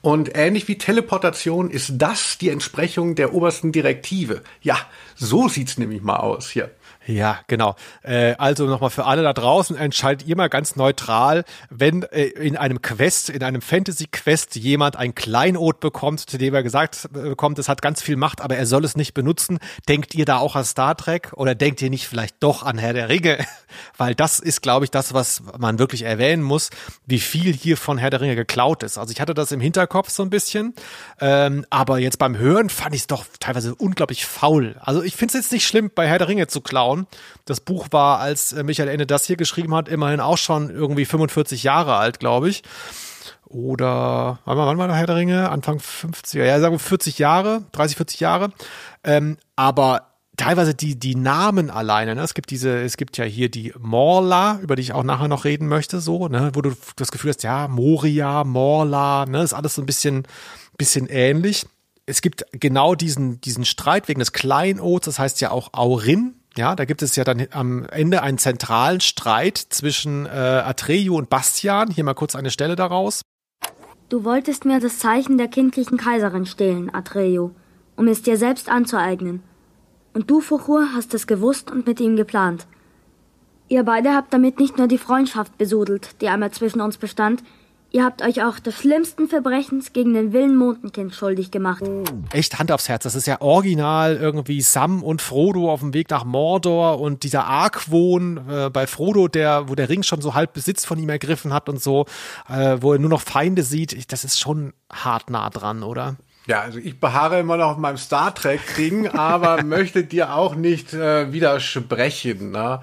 Und ähnlich wie Teleportation ist das die Entsprechung der obersten Direktive. Ja, so sieht's nämlich mal aus hier. Ja, genau. Äh, also nochmal für alle da draußen, entscheidet ihr mal ganz neutral, wenn äh, in einem Quest, in einem Fantasy-Quest jemand ein Kleinod bekommt, zu dem er gesagt bekommt, es hat ganz viel Macht, aber er soll es nicht benutzen. Denkt ihr da auch an Star Trek oder denkt ihr nicht vielleicht doch an Herr der Ringe? Weil das ist, glaube ich, das, was man wirklich erwähnen muss, wie viel hier von Herr der Ringe geklaut ist. Also ich hatte das im Hinterkopf so ein bisschen, ähm, aber jetzt beim Hören fand ich es doch teilweise unglaublich faul. Also ich finde es jetzt nicht schlimm, bei Herr der Ringe zu klauen, anschauen. Das Buch war, als äh, Michael Ende das hier geschrieben hat, immerhin auch schon irgendwie 45 Jahre alt, glaube ich. Oder, wann war, wann war der Herr der Ringe? Anfang 50er, ja, sagen wir 40 Jahre, 30, 40 Jahre. Ähm, aber teilweise die, die Namen alleine, ne? Es gibt diese, es gibt ja hier die Morla, über die ich auch nachher noch reden möchte, so, ne? Wo du das Gefühl hast, ja, Moria, Morla, ne? Ist alles so ein bisschen, bisschen ähnlich. Es gibt genau diesen, diesen Streit wegen des Kleinods, das heißt ja auch Aurin, ja, da gibt es ja dann am Ende einen zentralen Streit zwischen äh, Atreyu und Bastian. Hier mal kurz eine Stelle daraus. Du wolltest mir das Zeichen der kindlichen Kaiserin stehlen, Atreyu, um es dir selbst anzueignen. Und du, Fuchur, hast es gewusst und mit ihm geplant. Ihr beide habt damit nicht nur die Freundschaft besudelt, die einmal zwischen uns bestand, Ihr habt euch auch des schlimmsten Verbrechens gegen den Willen Mondenkind schuldig gemacht. Echt Hand aufs Herz. Das ist ja original irgendwie Sam und Frodo auf dem Weg nach Mordor und dieser Argwohn äh, bei Frodo, der, wo der Ring schon so halb Besitz von ihm ergriffen hat und so, äh, wo er nur noch Feinde sieht. Das ist schon hart nah dran, oder? Ja, also ich beharre immer noch auf meinem Star Trek-Ding, aber möchte dir auch nicht äh, widersprechen. Ne?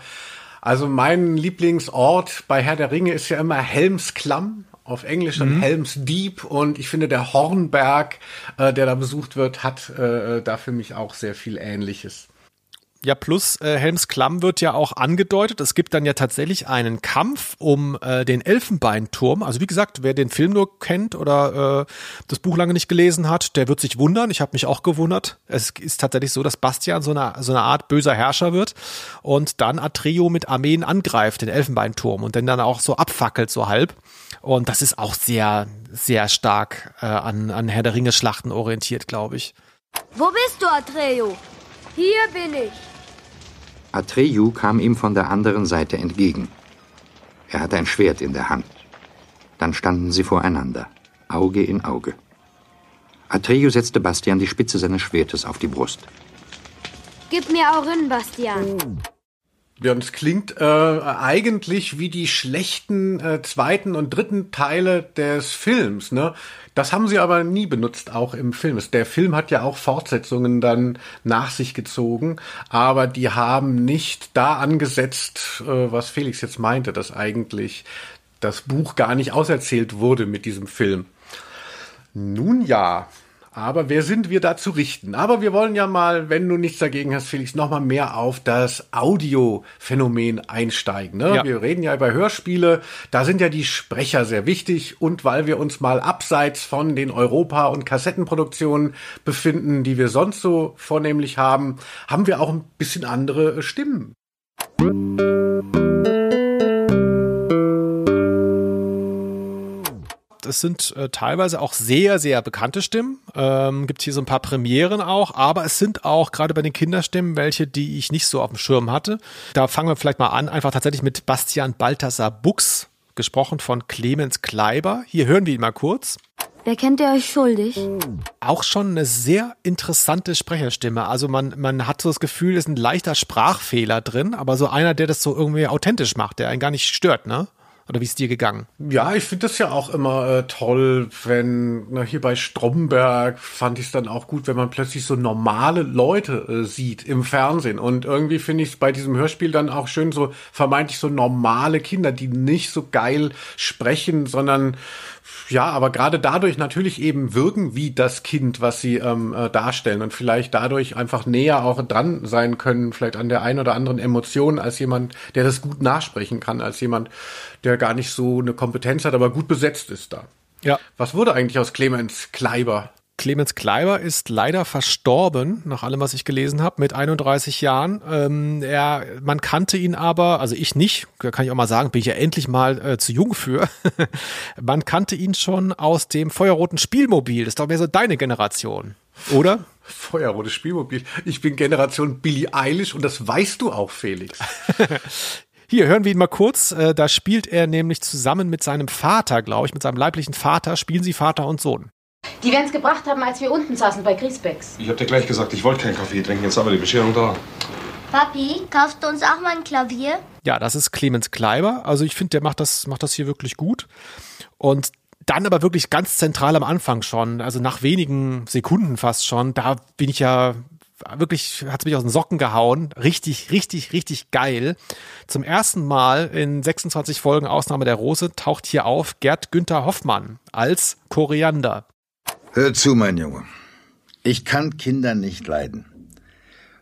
Also mein Lieblingsort bei Herr der Ringe ist ja immer Helmsklamm auf Englisch dann mhm. Helms Deep und ich finde der Hornberg, äh, der da besucht wird, hat äh, da für mich auch sehr viel Ähnliches. Ja, plus äh, Helms Klamm wird ja auch angedeutet. Es gibt dann ja tatsächlich einen Kampf um äh, den Elfenbeinturm. Also wie gesagt, wer den Film nur kennt oder äh, das Buch lange nicht gelesen hat, der wird sich wundern. Ich habe mich auch gewundert. Es ist tatsächlich so, dass Bastian so eine, so eine Art böser Herrscher wird und dann Atreo mit Armeen angreift, den Elfenbeinturm und den dann auch so abfackelt, so halb. Und das ist auch sehr, sehr stark äh, an, an Herr der Ringe-Schlachten orientiert, glaube ich. Wo bist du, Atreo? Hier bin ich. Atreyu kam ihm von der anderen Seite entgegen. Er hatte ein Schwert in der Hand. Dann standen sie voreinander, Auge in Auge. Atreyu setzte Bastian die Spitze seines Schwertes auf die Brust. Gib mir Aurin, Bastian. Ja, und es klingt äh, eigentlich wie die schlechten äh, zweiten und dritten Teile des Films, ne? Das haben sie aber nie benutzt, auch im Film. Der Film hat ja auch Fortsetzungen dann nach sich gezogen, aber die haben nicht da angesetzt, äh, was Felix jetzt meinte, dass eigentlich das Buch gar nicht auserzählt wurde mit diesem Film. Nun ja, aber wer sind wir da zu richten? Aber wir wollen ja mal, wenn du nichts dagegen hast, Felix, noch mal mehr auf das Audiophänomen einsteigen. Ne? Ja. Wir reden ja über Hörspiele, da sind ja die Sprecher sehr wichtig und weil wir uns mal abseits von den Europa- und Kassettenproduktionen befinden, die wir sonst so vornehmlich haben, haben wir auch ein bisschen andere Stimmen. Es sind äh, teilweise auch sehr, sehr bekannte Stimmen. Ähm, gibt hier so ein paar Premieren auch, aber es sind auch gerade bei den Kinderstimmen welche, die ich nicht so auf dem Schirm hatte. Da fangen wir vielleicht mal an, einfach tatsächlich mit Bastian Balthasar Buchs, gesprochen von Clemens Kleiber. Hier hören wir ihn mal kurz. Wer kennt ihr euch schuldig? Auch schon eine sehr interessante Sprecherstimme. Also man, man hat so das Gefühl, es ist ein leichter Sprachfehler drin, aber so einer, der das so irgendwie authentisch macht, der einen gar nicht stört, ne? Oder wie ist dir gegangen? Ja, ich finde das ja auch immer äh, toll, wenn, na, hier bei Stromberg fand ich es dann auch gut, wenn man plötzlich so normale Leute äh, sieht im Fernsehen. Und irgendwie finde ich es bei diesem Hörspiel dann auch schön, so vermeintlich so normale Kinder, die nicht so geil sprechen, sondern ja, aber gerade dadurch natürlich eben wirken wie das Kind, was sie ähm, äh, darstellen und vielleicht dadurch einfach näher auch dran sein können, vielleicht an der einen oder anderen Emotion als jemand, der das gut nachsprechen kann, als jemand, der gar nicht so eine Kompetenz hat, aber gut besetzt ist da. Ja. Was wurde eigentlich aus Clemens Kleiber? Clemens Kleiber ist leider verstorben, nach allem, was ich gelesen habe, mit 31 Jahren. Ähm, er, man kannte ihn aber, also ich nicht, kann ich auch mal sagen, bin ich ja endlich mal äh, zu jung für. man kannte ihn schon aus dem feuerroten Spielmobil. Das ist doch mehr so deine Generation, oder? Feuerrotes Spielmobil. Ich bin Generation Billie Eilish und das weißt du auch, Felix. Hier, hören wir ihn mal kurz. Äh, da spielt er nämlich zusammen mit seinem Vater, glaube ich, mit seinem leiblichen Vater, spielen sie Vater und Sohn. Die werden es gebracht haben, als wir unten saßen bei Griesbecks. Ich hab dir gleich gesagt, ich wollte keinen Kaffee trinken. Jetzt haben wir die Bescherung da. Papi, kaufst du uns auch mal ein Klavier? Ja, das ist Clemens Kleiber. Also ich finde, der macht das, macht das hier wirklich gut. Und dann aber wirklich ganz zentral am Anfang schon, also nach wenigen Sekunden fast schon, da bin ich ja wirklich, hat es mich aus den Socken gehauen. Richtig, richtig, richtig geil. Zum ersten Mal in 26 Folgen Ausnahme der Rose taucht hier auf Gerd Günther Hoffmann als Koriander. Hör zu, mein Junge. Ich kann Kinder nicht leiden.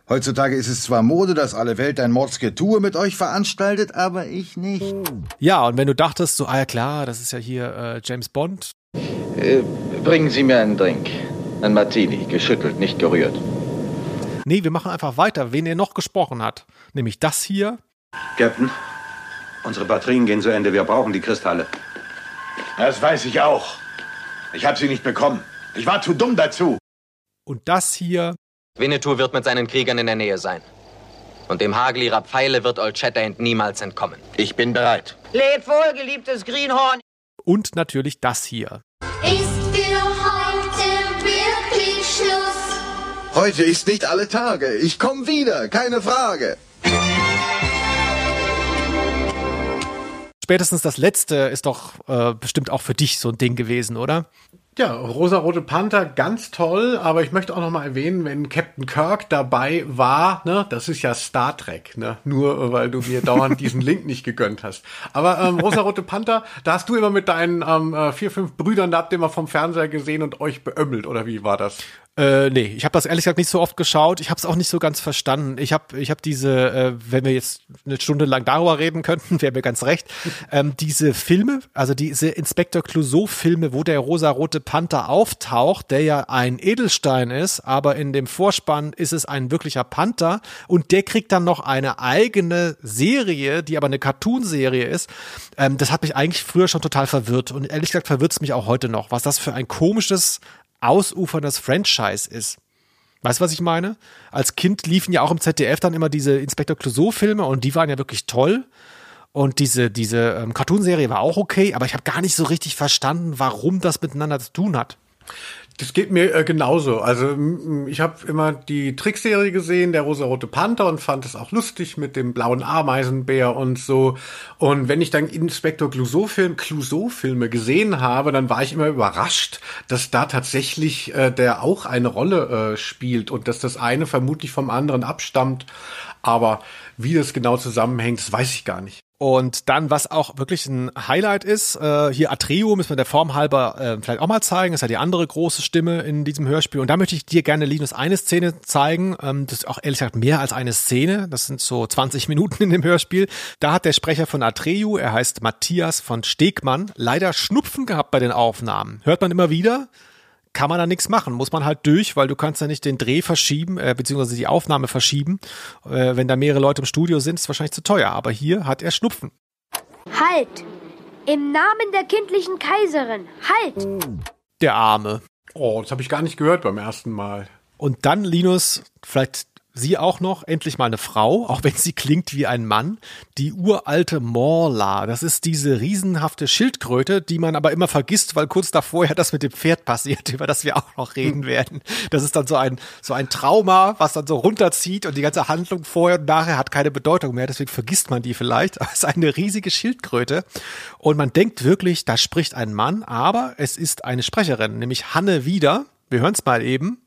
Heutzutage ist es zwar Mode, dass alle Welt ein Mordsgetue mit euch veranstaltet, aber ich nicht. Ja, und wenn du dachtest, so, ah ja klar, das ist ja hier äh, James Bond. Äh, bringen Sie mir einen Drink. Ein Martini, geschüttelt, nicht gerührt. Nee, wir machen einfach weiter, wen er noch gesprochen hat. Nämlich das hier. Captain, unsere Batterien gehen zu Ende, wir brauchen die Kristalle. Das weiß ich auch. Ich habe sie nicht bekommen. Ich war zu dumm dazu. Und das hier. Winnetou wird mit seinen Kriegern in der Nähe sein. Und dem Hagel ihrer Pfeile wird Old Shatterhand niemals entkommen. Ich bin bereit. Lebt wohl, geliebtes Greenhorn. Und natürlich das hier. Ist für heute wirklich Schluss? Heute ist nicht alle Tage. Ich komme wieder, keine Frage. Spätestens das letzte ist doch äh, bestimmt auch für dich so ein Ding gewesen, oder? Ja, Rosa-Rote Panther, ganz toll, aber ich möchte auch noch mal erwähnen, wenn Captain Kirk dabei war, ne, das ist ja Star Trek, ne, nur äh, weil du mir dauernd diesen Link nicht gegönnt hast. Aber ähm, Rosa-Rote Panther, da hast du immer mit deinen ähm, äh, vier, fünf Brüdern, da habt ihr immer vom Fernseher gesehen und euch beömmelt, oder wie war das? Äh, nee, ich habe das ehrlich gesagt nicht so oft geschaut. Ich habe es auch nicht so ganz verstanden. Ich habe ich hab diese, äh, wenn wir jetzt eine Stunde lang darüber reden könnten, wäre mir ganz recht, ähm, diese Filme, also diese Inspector Clouseau-Filme, wo der rosarote Panther auftaucht, der ja ein Edelstein ist, aber in dem Vorspann ist es ein wirklicher Panther und der kriegt dann noch eine eigene Serie, die aber eine Cartoon-Serie ist. Ähm, das hat mich eigentlich früher schon total verwirrt und ehrlich gesagt verwirrt es mich auch heute noch, was das für ein komisches ausuferndes Franchise ist. Weißt du, was ich meine? Als Kind liefen ja auch im ZDF dann immer diese Inspector Clouseau-Filme und die waren ja wirklich toll. Und diese, diese ähm, Cartoonserie war auch okay, aber ich habe gar nicht so richtig verstanden, warum das miteinander zu tun hat. Das geht mir äh, genauso. Also ich habe immer die Trickserie gesehen, der rosarote Panther und fand es auch lustig mit dem blauen Ameisenbär und so. Und wenn ich dann Inspektor Clouseau-Film, Clouseau-Filme gesehen habe, dann war ich immer überrascht, dass da tatsächlich äh, der auch eine Rolle äh, spielt und dass das eine vermutlich vom anderen abstammt. Aber wie das genau zusammenhängt, das weiß ich gar nicht. Und dann, was auch wirklich ein Highlight ist, äh, hier Atreo müssen wir der Form halber äh, vielleicht auch mal zeigen, ist ja die andere große Stimme in diesem Hörspiel. Und da möchte ich dir gerne, Linus, eine Szene zeigen. Ähm, das ist auch ehrlich gesagt mehr als eine Szene. Das sind so 20 Minuten in dem Hörspiel. Da hat der Sprecher von Atreo, er heißt Matthias von Stegmann, leider Schnupfen gehabt bei den Aufnahmen. Hört man immer wieder kann man da nichts machen. Muss man halt durch, weil du kannst ja nicht den Dreh verschieben, äh, beziehungsweise die Aufnahme verschieben. Äh, wenn da mehrere Leute im Studio sind, ist es wahrscheinlich zu teuer. Aber hier hat er Schnupfen. Halt! Im Namen der kindlichen Kaiserin, halt! Der Arme. Oh, das habe ich gar nicht gehört beim ersten Mal. Und dann, Linus, vielleicht sie auch noch endlich mal eine Frau, auch wenn sie klingt wie ein Mann, die uralte Morla. Das ist diese riesenhafte Schildkröte, die man aber immer vergisst, weil kurz davor ja das mit dem Pferd passiert, über das wir auch noch reden werden. Das ist dann so ein, so ein Trauma, was dann so runterzieht und die ganze Handlung vorher und nachher hat keine Bedeutung mehr, deswegen vergisst man die vielleicht. Aber es ist eine riesige Schildkröte und man denkt wirklich, da spricht ein Mann, aber es ist eine Sprecherin, nämlich Hanne Wieder. Wir hören es mal eben.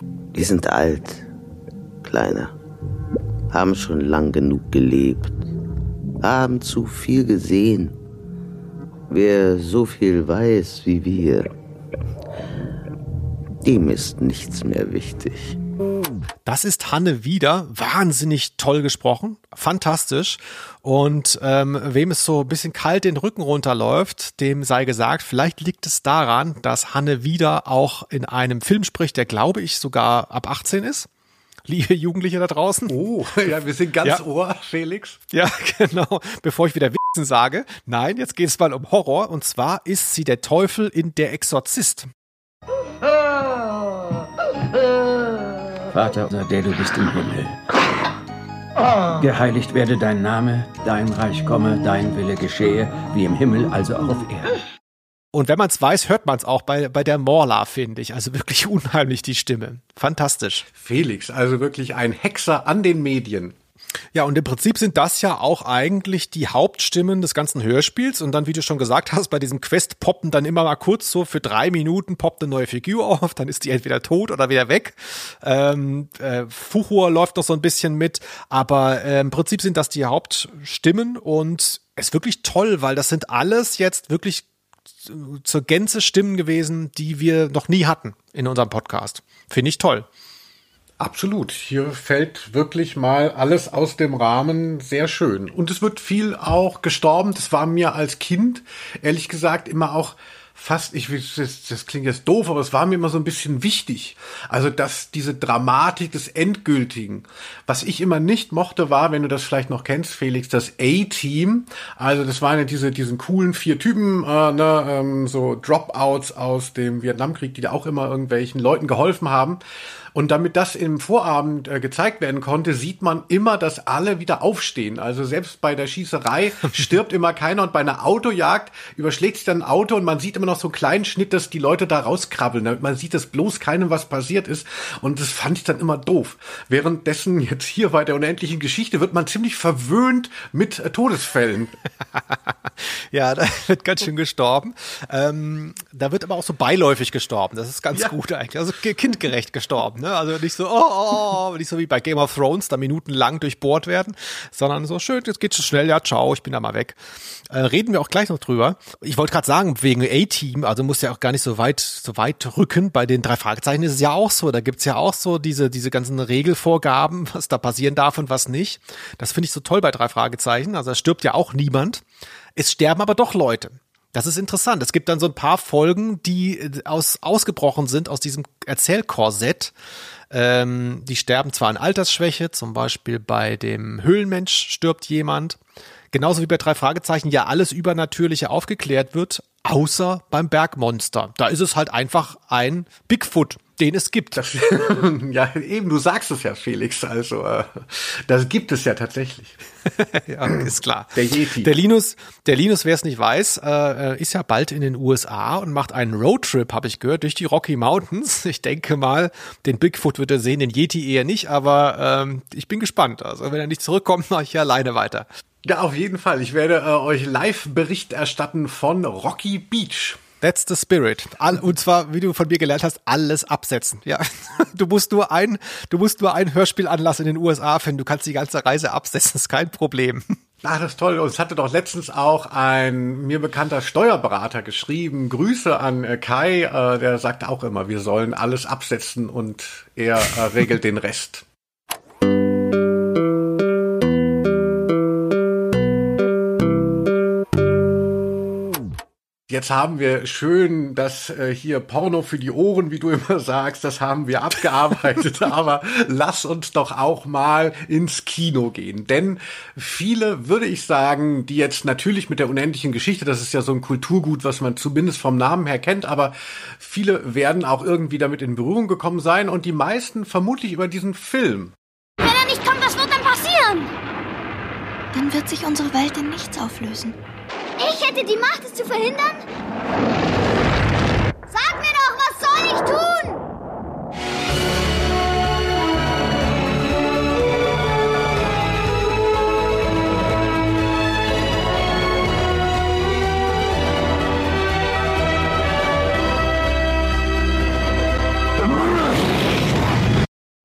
Die sind alt Kleiner, haben schon lang genug gelebt, haben zu viel gesehen. Wer so viel weiß wie wir, dem ist nichts mehr wichtig. Das ist Hanne wieder. Wahnsinnig toll gesprochen. Fantastisch. Und ähm, wem es so ein bisschen kalt den Rücken runterläuft, dem sei gesagt, vielleicht liegt es daran, dass Hanne wieder auch in einem Film spricht, der glaube ich sogar ab 18 ist liebe Jugendliche da draußen. Oh, ja, wir sind ganz ja. Ohr, Felix. Ja, genau. Bevor ich wieder Witzen sage. Nein, jetzt geht es mal um Horror. Und zwar ist sie der Teufel in Der Exorzist. Vater, der du bist im Himmel. Geheiligt werde dein Name, dein Reich komme, dein Wille geschehe, wie im Himmel, also auch auf Erden. Und wenn man es weiß, hört man es auch bei, bei der Morla, finde ich. Also wirklich unheimlich die Stimme. Fantastisch. Felix, also wirklich ein Hexer an den Medien. Ja, und im Prinzip sind das ja auch eigentlich die Hauptstimmen des ganzen Hörspiels. Und dann, wie du schon gesagt hast, bei diesem Quest poppen dann immer mal kurz so für drei Minuten poppt eine neue Figur auf, dann ist die entweder tot oder wieder weg. Ähm, äh, Fuchur läuft noch so ein bisschen mit, aber äh, im Prinzip sind das die Hauptstimmen und es ist wirklich toll, weil das sind alles jetzt wirklich zur Gänze Stimmen gewesen, die wir noch nie hatten in unserem Podcast. Finde ich toll. Absolut. Hier fällt wirklich mal alles aus dem Rahmen sehr schön. Und es wird viel auch gestorben. Das war mir als Kind, ehrlich gesagt, immer auch fast, ich das, das klingt jetzt doof, aber es war mir immer so ein bisschen wichtig. Also, dass diese Dramatik des Endgültigen. Was ich immer nicht mochte, war, wenn du das vielleicht noch kennst, Felix, das A-Team. Also, das waren ja diese, diesen coolen vier Typen, äh, ne, ähm, so Dropouts aus dem Vietnamkrieg, die da auch immer irgendwelchen Leuten geholfen haben. Und damit das im Vorabend äh, gezeigt werden konnte, sieht man immer, dass alle wieder aufstehen. Also selbst bei der Schießerei stirbt immer keiner und bei einer Autojagd überschlägt sich dann ein Auto und man sieht immer noch so einen kleinen Schnitt, dass die Leute da rauskrabbeln, damit man sieht, dass bloß keinem was passiert ist. Und das fand ich dann immer doof. Währenddessen jetzt hier bei der unendlichen Geschichte wird man ziemlich verwöhnt mit äh, Todesfällen. ja, da wird ganz schön gestorben. Ähm, da wird aber auch so beiläufig gestorben. Das ist ganz ja. gut eigentlich. Also kindgerecht gestorben. Ne? Also nicht so, oh, oh, oh, nicht so wie bei Game of Thrones, da minutenlang durchbohrt werden, sondern so schön, jetzt geht's schon schnell, ja, ciao, ich bin da mal weg. Äh, reden wir auch gleich noch drüber. Ich wollte gerade sagen, wegen A-Team, also muss ja auch gar nicht so weit, so weit rücken. Bei den drei Fragezeichen ist es ja auch so. Da gibt's ja auch so diese, diese ganzen Regelvorgaben, was da passieren darf und was nicht. Das finde ich so toll bei drei Fragezeichen. Also es stirbt ja auch niemand. Es sterben aber doch Leute. Das ist interessant. Es gibt dann so ein paar Folgen, die äh, aus, ausgebrochen sind aus diesem Erzählkorsett. Ähm, die sterben zwar an Altersschwäche, zum Beispiel bei dem Höhlenmensch stirbt jemand. Genauso wie bei drei Fragezeichen ja alles Übernatürliche aufgeklärt wird, außer beim Bergmonster. Da ist es halt einfach ein Bigfoot, den es gibt. Das, ja, eben, du sagst es ja, Felix. Also, äh, das gibt es ja tatsächlich. ja, ist klar. Der Yeti. Der Linus, der Linus, wer es nicht weiß, äh, ist ja bald in den USA und macht einen Roadtrip, habe ich gehört, durch die Rocky Mountains. Ich denke mal, den Bigfoot wird er sehen, den Yeti eher nicht, aber ähm, ich bin gespannt. Also, wenn er nicht zurückkommt, mache ich hier alleine weiter. Ja, auf jeden Fall. Ich werde äh, euch Live-Bericht erstatten von Rocky Beach. That's the spirit. All, und zwar, wie du von mir gelernt hast, alles absetzen. Ja, du musst nur ein, du musst nur ein Hörspielanlass in den USA finden. Du kannst die ganze Reise absetzen. Ist kein Problem. Ach, das ist toll. Und es hatte doch letztens auch ein mir bekannter Steuerberater geschrieben. Grüße an äh, Kai. Äh, der sagt auch immer, wir sollen alles absetzen und er äh, regelt den Rest. Jetzt haben wir schön das äh, hier Porno für die Ohren, wie du immer sagst, das haben wir abgearbeitet, aber lass uns doch auch mal ins Kino gehen. Denn viele, würde ich sagen, die jetzt natürlich mit der unendlichen Geschichte, das ist ja so ein Kulturgut, was man zumindest vom Namen her kennt, aber viele werden auch irgendwie damit in Berührung gekommen sein und die meisten vermutlich über diesen Film. Wenn er nicht kommt, was wird dann passieren? Dann wird sich unsere Welt in nichts auflösen. Ich hätte die Macht, es zu verhindern? Sag mir doch, was soll ich tun?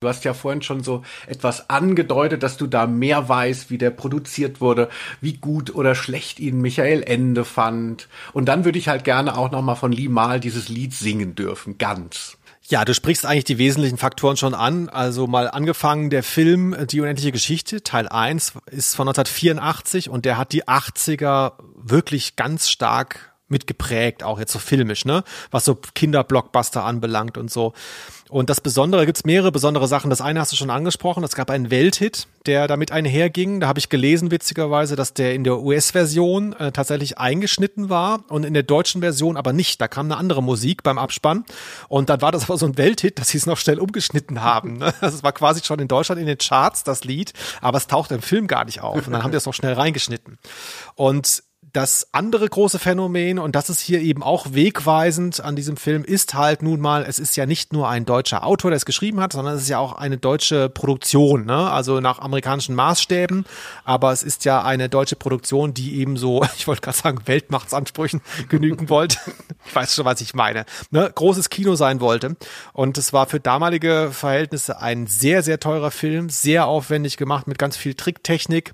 Du hast ja vorhin schon so etwas angedeutet, dass du da mehr weißt, wie der produziert wurde, wie gut oder schlecht ihn Michael Ende fand. Und dann würde ich halt gerne auch noch mal von Lee Mal dieses Lied singen dürfen, ganz. Ja, du sprichst eigentlich die wesentlichen Faktoren schon an. Also mal angefangen, der Film Die unendliche Geschichte, Teil 1, ist von 1984 und der hat die 80er wirklich ganz stark mitgeprägt, auch jetzt so filmisch, ne? Was so Kinderblockbuster anbelangt und so. Und das Besondere, gibt's mehrere besondere Sachen. Das eine hast du schon angesprochen, es gab einen Welthit, der damit einherging. Da habe ich gelesen, witzigerweise, dass der in der US-Version äh, tatsächlich eingeschnitten war und in der deutschen Version aber nicht. Da kam eine andere Musik beim Abspann. Und dann war das aber so ein Welthit, dass sie es noch schnell umgeschnitten haben. Ne? Also es war quasi schon in Deutschland in den Charts, das Lied, aber es tauchte im Film gar nicht auf. Und dann haben die das noch schnell reingeschnitten. Und das andere große Phänomen, und das ist hier eben auch wegweisend an diesem Film, ist halt nun mal, es ist ja nicht nur ein deutscher Autor, der es geschrieben hat, sondern es ist ja auch eine deutsche Produktion, ne? also nach amerikanischen Maßstäben, aber es ist ja eine deutsche Produktion, die eben so, ich wollte gerade sagen, Weltmachtsansprüchen genügen wollte. Ich weiß schon, was ich meine. Ne? Großes Kino sein wollte. Und es war für damalige Verhältnisse ein sehr, sehr teurer Film, sehr aufwendig gemacht mit ganz viel Tricktechnik.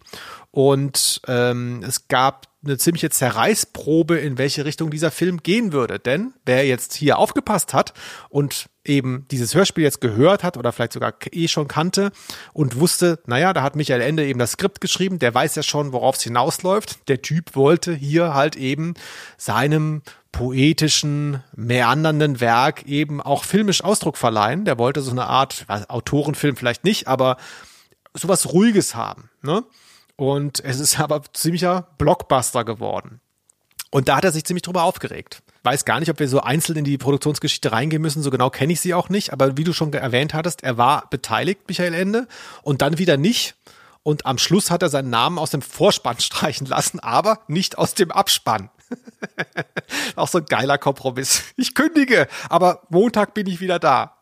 Und ähm, es gab eine ziemliche Zerreißprobe, in welche Richtung dieser Film gehen würde. Denn wer jetzt hier aufgepasst hat und eben dieses Hörspiel jetzt gehört hat oder vielleicht sogar eh schon kannte und wusste, naja, da hat Michael Ende eben das Skript geschrieben, der weiß ja schon, worauf es hinausläuft. Der Typ wollte hier halt eben seinem poetischen, meandernden Werk eben auch filmisch Ausdruck verleihen. Der wollte so eine Art, Autorenfilm vielleicht nicht, aber sowas Ruhiges haben. Ne? Und es ist aber ziemlicher Blockbuster geworden. Und da hat er sich ziemlich drüber aufgeregt. Weiß gar nicht, ob wir so einzeln in die Produktionsgeschichte reingehen müssen. So genau kenne ich sie auch nicht. Aber wie du schon erwähnt hattest, er war beteiligt, Michael Ende, und dann wieder nicht. Und am Schluss hat er seinen Namen aus dem Vorspann streichen lassen, aber nicht aus dem Abspann. auch so ein geiler Kompromiss. Ich kündige, aber Montag bin ich wieder da.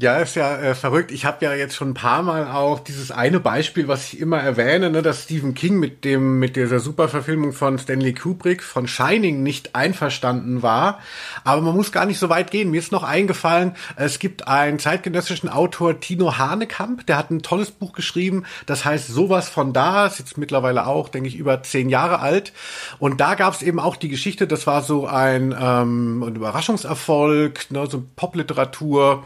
Ja, ist ja äh, verrückt. Ich habe ja jetzt schon ein paar Mal auch dieses eine Beispiel, was ich immer erwähne, ne, dass Stephen King mit dem mit dieser Superverfilmung von Stanley Kubrick von Shining nicht einverstanden war. Aber man muss gar nicht so weit gehen. Mir ist noch eingefallen, es gibt einen zeitgenössischen Autor Tino Hanekamp, der hat ein tolles Buch geschrieben. Das heißt sowas von da. Ist jetzt mittlerweile auch, denke ich, über zehn Jahre alt. Und da gab es eben auch die Geschichte. Das war so ein, ähm, ein Überraschungserfolg, ne, so Popliteratur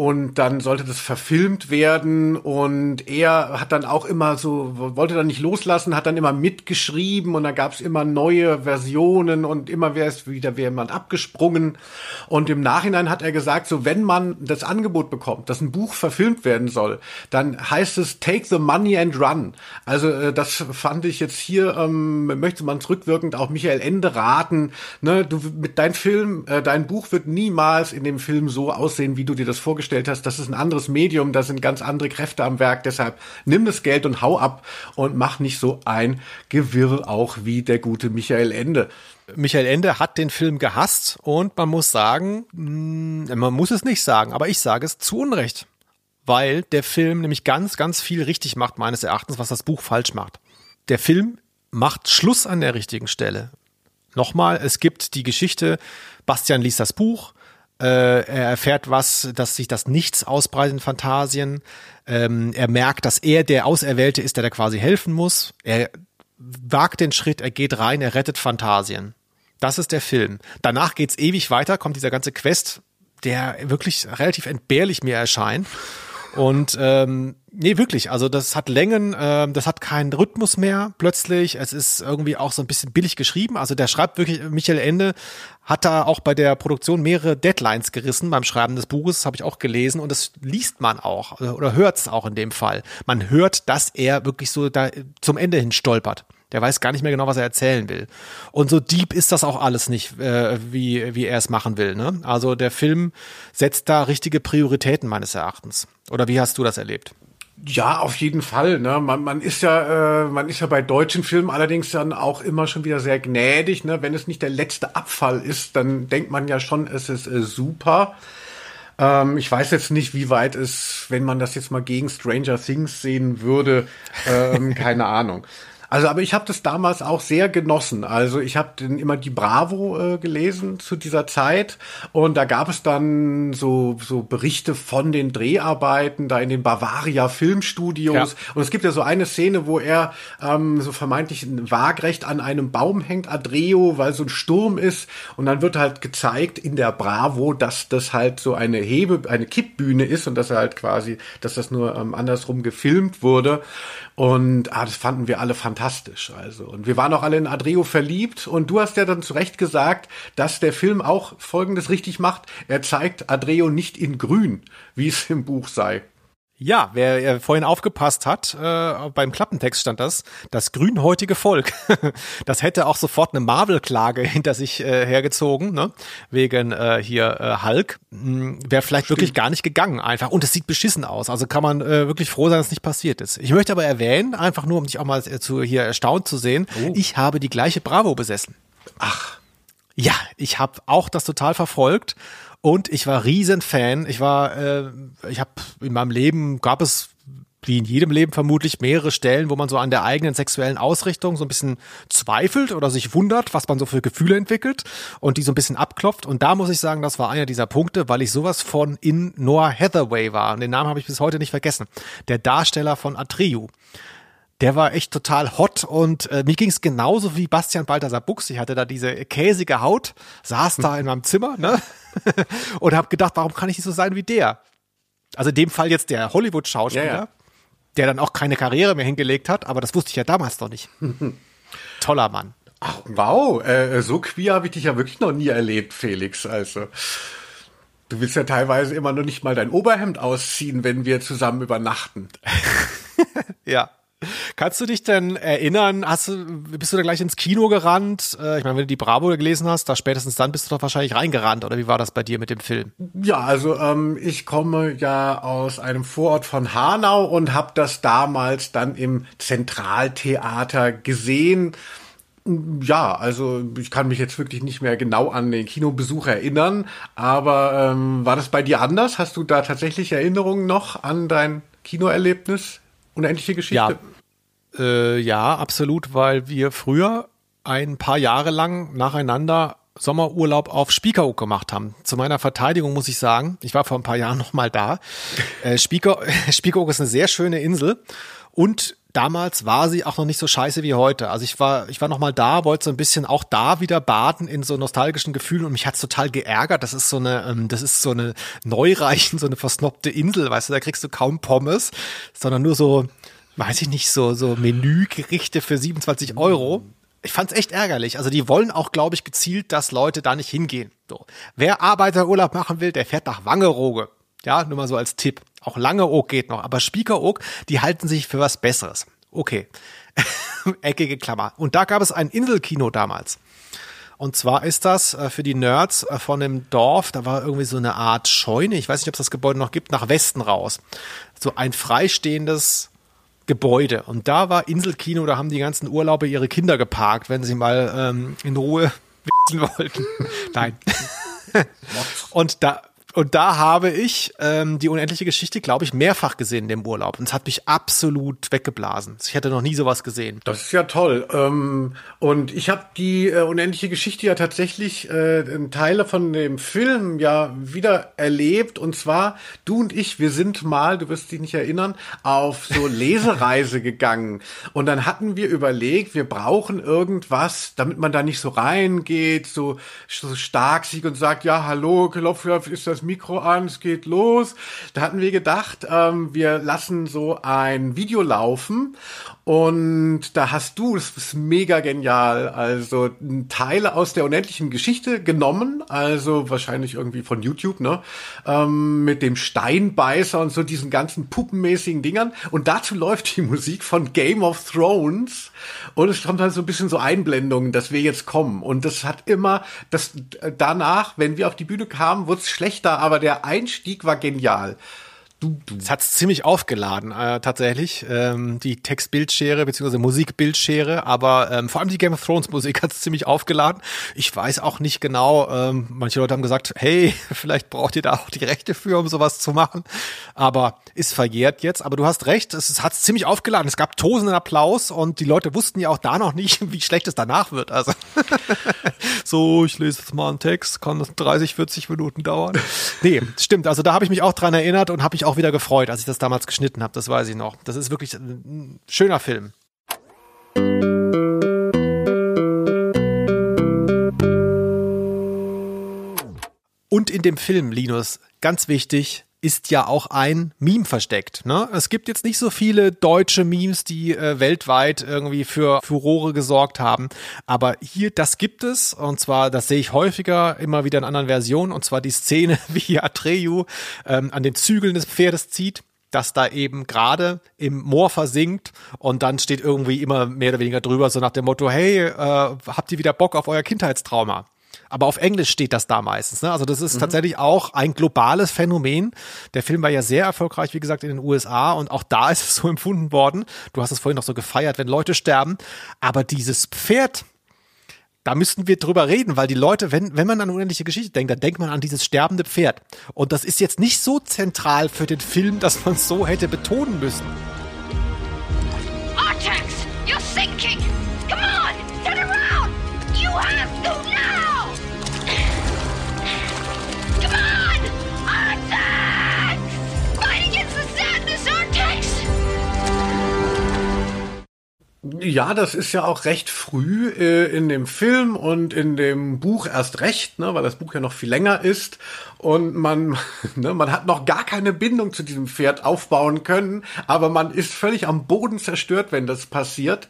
und dann sollte das verfilmt werden. Und er hat dann auch immer so wollte dann nicht loslassen hat dann immer mitgeschrieben. Und da gab es immer neue Versionen und immer wäre es wieder wäre man abgesprungen. Und im Nachhinein hat er gesagt so wenn man das Angebot bekommt dass ein Buch verfilmt werden soll dann heißt es take the money and run. Also äh, das fand ich jetzt hier ähm, möchte man zurückwirkend auch Michael Ende raten ne? Du mit dein Film äh, dein Buch wird niemals in dem Film so aussehen wie du dir das vorgestellt vorgestellt hast, das ist ein anderes Medium, da sind ganz andere Kräfte am Werk, deshalb nimm das Geld und hau ab und mach nicht so ein Gewirr auch wie der gute Michael Ende. Michael Ende hat den Film gehasst und man muss sagen, mm, man muss es nicht sagen, aber ich sage es zu Unrecht. Weil der Film nämlich ganz, ganz viel richtig macht, meines Erachtens, was das Buch falsch macht. Der Film macht Schluss an der richtigen Stelle. Nochmal, es gibt die Geschichte, Bastian liest das Buch, er erfährt was, dass sich das Nichts ausbreitet in Phantasien. Ähm, er merkt, dass er der Auserwählte ist, der da quasi helfen muss. Er wagt den Schritt, er geht rein, er rettet Phantasien. Das ist der Film. Danach geht's ewig weiter, kommt dieser ganze Quest, der wirklich relativ entbehrlich mir erscheint. Und ähm, nee, wirklich, also das hat Längen, äh, das hat keinen Rhythmus mehr plötzlich. Es ist irgendwie auch so ein bisschen billig geschrieben. Also der schreibt wirklich, Michael Ende hat da auch bei der Produktion mehrere Deadlines gerissen beim Schreiben des Buches, habe ich auch gelesen und das liest man auch oder hört es auch in dem Fall. Man hört, dass er wirklich so da zum Ende hin stolpert. Der weiß gar nicht mehr genau, was er erzählen will. Und so deep ist das auch alles nicht, äh, wie, wie er es machen will. Ne? Also der Film setzt da richtige Prioritäten meines Erachtens. Oder wie hast du das erlebt? Ja, auf jeden Fall. Ne? Man, man ist ja, äh, man ist ja bei deutschen Filmen allerdings dann auch immer schon wieder sehr gnädig. Ne? Wenn es nicht der letzte Abfall ist, dann denkt man ja schon, es ist äh, super. Ähm, ich weiß jetzt nicht, wie weit es, wenn man das jetzt mal gegen Stranger Things sehen würde, ähm, keine Ahnung. Also, aber ich habe das damals auch sehr genossen. Also ich habe immer die Bravo äh, gelesen zu dieser Zeit und da gab es dann so so Berichte von den Dreharbeiten da in den Bavaria Filmstudios ja. und es gibt ja so eine Szene, wo er ähm, so vermeintlich waagrecht an einem Baum hängt, Adreo, weil so ein Sturm ist und dann wird halt gezeigt in der Bravo, dass das halt so eine Hebe, eine Kippbühne ist und dass er halt quasi, dass das nur ähm, andersrum gefilmt wurde und ah, das fanden wir alle fantastisch. Also. Und wir waren auch alle in Adreo verliebt. Und du hast ja dann zu Recht gesagt, dass der Film auch Folgendes richtig macht. Er zeigt Adreo nicht in grün, wie es im Buch sei. Ja, wer äh, vorhin aufgepasst hat, äh, beim Klappentext stand das, das grünhäutige Volk. das hätte auch sofort eine Marvel-Klage hinter sich äh, hergezogen, ne? wegen äh, hier äh, Hulk. Hm, Wäre vielleicht Stimmt. wirklich gar nicht gegangen einfach. Und es sieht beschissen aus. Also kann man äh, wirklich froh sein, dass es nicht passiert ist. Ich möchte aber erwähnen, einfach nur, um dich auch mal äh, zu, hier erstaunt zu sehen, oh. ich habe die gleiche Bravo besessen. Ach. Ja, ich habe auch das total verfolgt und ich war Riesenfan. Ich war, äh, ich habe in meinem Leben gab es wie in jedem Leben vermutlich mehrere Stellen, wo man so an der eigenen sexuellen Ausrichtung so ein bisschen zweifelt oder sich wundert, was man so für Gefühle entwickelt und die so ein bisschen abklopft. Und da muss ich sagen, das war einer dieser Punkte, weil ich sowas von in Noah Hathaway war. Und den Namen habe ich bis heute nicht vergessen. Der Darsteller von Atreyu der war echt total hot und äh, mir ging es genauso wie Bastian Balthasar Buchs. Ich hatte da diese käsige Haut, saß da in meinem Zimmer ne? und habe gedacht, warum kann ich nicht so sein wie der? Also in dem Fall jetzt der Hollywood-Schauspieler, ja, ja. der dann auch keine Karriere mehr hingelegt hat, aber das wusste ich ja damals noch nicht. Toller Mann. Ach, wow, äh, so queer habe ich dich ja wirklich noch nie erlebt, Felix. Also du willst ja teilweise immer noch nicht mal dein Oberhemd ausziehen, wenn wir zusammen übernachten. ja. Kannst du dich denn erinnern, hast du, bist du da gleich ins Kino gerannt? Äh, ich meine, wenn du die Bravo gelesen hast, da spätestens dann bist du doch wahrscheinlich reingerannt, oder wie war das bei dir mit dem Film? Ja, also ähm, ich komme ja aus einem Vorort von Hanau und habe das damals dann im Zentraltheater gesehen Ja, also ich kann mich jetzt wirklich nicht mehr genau an den Kinobesuch erinnern, aber ähm, war das bei dir anders? Hast du da tatsächlich Erinnerungen noch an dein Kinoerlebnis? Unendliche Geschichte? Ja, äh, ja, absolut, weil wir früher ein paar Jahre lang nacheinander Sommerurlaub auf Spiekeroog gemacht haben. Zu meiner Verteidigung muss ich sagen, ich war vor ein paar Jahren noch mal da. Äh, Spieker, Spiekeroog ist eine sehr schöne Insel und damals war sie auch noch nicht so scheiße wie heute. Also ich war, ich war noch mal da, wollte so ein bisschen auch da wieder baden in so nostalgischen Gefühlen und mich hat's total geärgert. Das ist so eine, ähm, das ist so eine Neureichen, so eine versnobte Insel, weißt du, da kriegst du kaum Pommes, sondern nur so, weiß ich nicht, so, so Menügerichte für 27 Euro ich fand's echt ärgerlich. Also die wollen auch, glaube ich, gezielt, dass Leute da nicht hingehen. So. Wer Arbeiterurlaub machen will, der fährt nach Wangerooge. Ja, nur mal so als Tipp. Auch Langeoog geht noch, aber Spiekeroog, die halten sich für was Besseres. Okay. Eckige Klammer. Und da gab es ein Inselkino damals. Und zwar ist das äh, für die Nerds äh, von dem Dorf, da war irgendwie so eine Art Scheune, ich weiß nicht, ob es das Gebäude noch gibt, nach Westen raus. So ein freistehendes Gebäude. Und da war Inselkino, da haben die ganzen Urlauber ihre Kinder geparkt, wenn sie mal ähm, in Ruhe wissen wollten. Nein. und da und da habe ich ähm, die unendliche Geschichte, glaube ich, mehrfach gesehen in dem Urlaub. Und es hat mich absolut weggeblasen. Ich hätte noch nie sowas gesehen. Das ist ja toll. Ähm, und ich habe die äh, unendliche Geschichte ja tatsächlich äh, Teile von dem Film ja wieder erlebt. Und zwar, du und ich, wir sind mal, du wirst dich nicht erinnern, auf so Lesereise gegangen. Und dann hatten wir überlegt, wir brauchen irgendwas, damit man da nicht so reingeht, so, so stark sieht und sagt, ja, hallo, Klopf, ist das das Mikro an, es geht los. Da hatten wir gedacht, ähm, wir lassen so ein Video laufen und da hast du, das ist mega genial, also Teile aus der unendlichen Geschichte genommen, also wahrscheinlich irgendwie von YouTube, ne, ähm, mit dem Steinbeißer und so diesen ganzen puppenmäßigen Dingern. Und dazu läuft die Musik von Game of Thrones und es kommt dann so ein bisschen so Einblendungen, dass wir jetzt kommen. Und das hat immer, das danach, wenn wir auf die Bühne kamen, wurde es schlechter, aber der Einstieg war genial. Du, du. Es hat ziemlich aufgeladen, äh, tatsächlich, ähm, die Textbildschere bzw. Musikbildschere, aber ähm, vor allem die Game of Thrones Musik hat es ziemlich aufgeladen. Ich weiß auch nicht genau, ähm, manche Leute haben gesagt, hey, vielleicht braucht ihr da auch die Rechte für, um sowas zu machen, aber ist verjährt jetzt. Aber du hast recht, es hat ziemlich aufgeladen. Es gab tosenden Applaus und die Leute wussten ja auch da noch nicht, wie schlecht es danach wird. Also so, ich lese jetzt mal einen Text, kann das 30, 40 Minuten dauern. Nee, stimmt. Also da habe ich mich auch dran erinnert und habe ich auch wieder gefreut, als ich das damals geschnitten habe. Das weiß ich noch. Das ist wirklich ein schöner Film. Und in dem Film, Linus, ganz wichtig, ist ja auch ein Meme versteckt. Ne? Es gibt jetzt nicht so viele deutsche Memes, die äh, weltweit irgendwie für Furore gesorgt haben. Aber hier, das gibt es. Und zwar, das sehe ich häufiger, immer wieder in anderen Versionen. Und zwar die Szene, wie Atreyu ähm, an den Zügeln des Pferdes zieht dass da eben gerade im Moor versinkt und dann steht irgendwie immer mehr oder weniger drüber, so nach dem Motto, hey, äh, habt ihr wieder Bock auf euer Kindheitstrauma? Aber auf Englisch steht das da meistens. Ne? Also das ist mhm. tatsächlich auch ein globales Phänomen. Der Film war ja sehr erfolgreich, wie gesagt, in den USA und auch da ist es so empfunden worden. Du hast es vorhin noch so gefeiert, wenn Leute sterben. Aber dieses Pferd, da müssten wir drüber reden, weil die Leute, wenn, wenn man an unendliche Geschichte denkt, dann denkt man an dieses sterbende Pferd. Und das ist jetzt nicht so zentral für den Film, dass man es so hätte betonen müssen. Ja, das ist ja auch recht früh äh, in dem Film und in dem Buch erst recht, ne, weil das Buch ja noch viel länger ist und man, ne, man hat noch gar keine Bindung zu diesem Pferd aufbauen können, aber man ist völlig am Boden zerstört, wenn das passiert.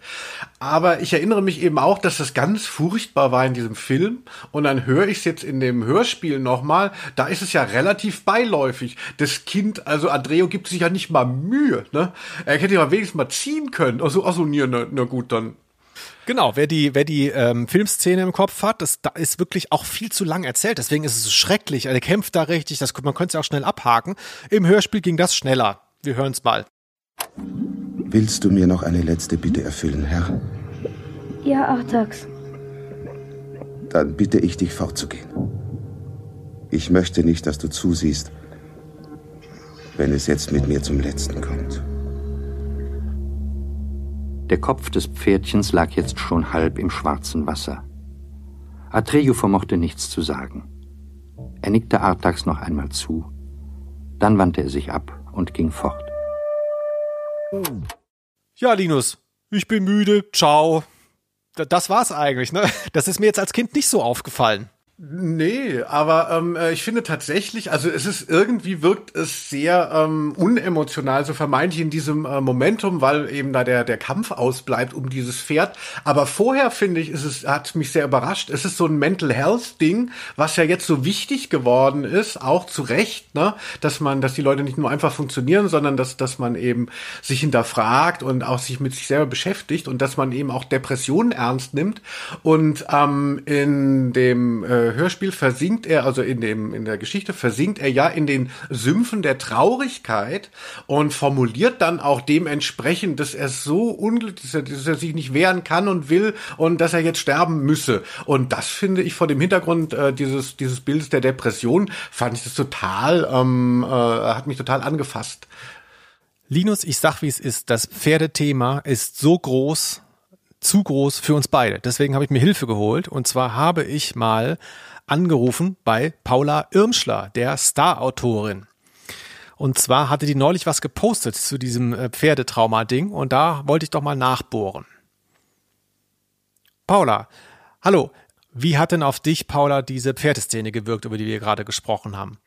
Aber ich erinnere mich eben auch, dass das ganz furchtbar war in diesem Film und dann höre ich es jetzt in dem Hörspiel nochmal, da ist es ja relativ beiläufig. Das Kind, also Andreo gibt sich ja nicht mal Mühe, ne? Er hätte ja wenigstens mal ziehen können. Also, also, na, na gut, dann Genau, wer die, wer die ähm, Filmszene im Kopf hat, das da ist wirklich auch viel zu lang erzählt. Deswegen ist es so schrecklich. Er kämpft da richtig, das, man könnte es ja auch schnell abhaken. Im Hörspiel ging das schneller. Wir hören es mal. Willst du mir noch eine letzte Bitte erfüllen, Herr? Ja, Artax. Dann bitte ich dich fortzugehen. Ich möchte nicht, dass du zusiehst, wenn es jetzt mit mir zum Letzten kommt. Der Kopf des Pferdchens lag jetzt schon halb im schwarzen Wasser. Atreyu vermochte nichts zu sagen. Er nickte Artax noch einmal zu. Dann wandte er sich ab und ging fort. Ja, Linus, ich bin müde. Ciao. Das war's eigentlich, ne? Das ist mir jetzt als Kind nicht so aufgefallen. Nee, aber ähm, äh, ich finde tatsächlich, also es ist irgendwie wirkt es sehr ähm, unemotional, so vermeintlich in diesem äh, Momentum, weil eben da der der Kampf ausbleibt um dieses Pferd. Aber vorher finde ich, ist es hat mich sehr überrascht. Es ist so ein Mental Health Ding, was ja jetzt so wichtig geworden ist, auch zu Recht, ne, dass man, dass die Leute nicht nur einfach funktionieren, sondern dass dass man eben sich hinterfragt und auch sich mit sich selber beschäftigt und dass man eben auch Depressionen ernst nimmt. Und ähm, in dem äh, Hörspiel versinkt er, also in dem, in der Geschichte versinkt er ja in den Sümpfen der Traurigkeit und formuliert dann auch dementsprechend, dass er so unglücklich ist, dass er sich nicht wehren kann und will und dass er jetzt sterben müsse. Und das finde ich vor dem Hintergrund äh, dieses, dieses Bildes der Depression, fand ich das total, ähm, äh, hat mich total angefasst. Linus, ich sag wie es ist, das Pferdethema ist so groß, zu groß für uns beide. Deswegen habe ich mir Hilfe geholt. Und zwar habe ich mal angerufen bei Paula Irmschler, der Star-Autorin. Und zwar hatte die neulich was gepostet zu diesem äh, Pferdetrauma-Ding und da wollte ich doch mal nachbohren. Paula, hallo. Wie hat denn auf dich, Paula, diese Pferdeszene gewirkt, über die wir gerade gesprochen haben?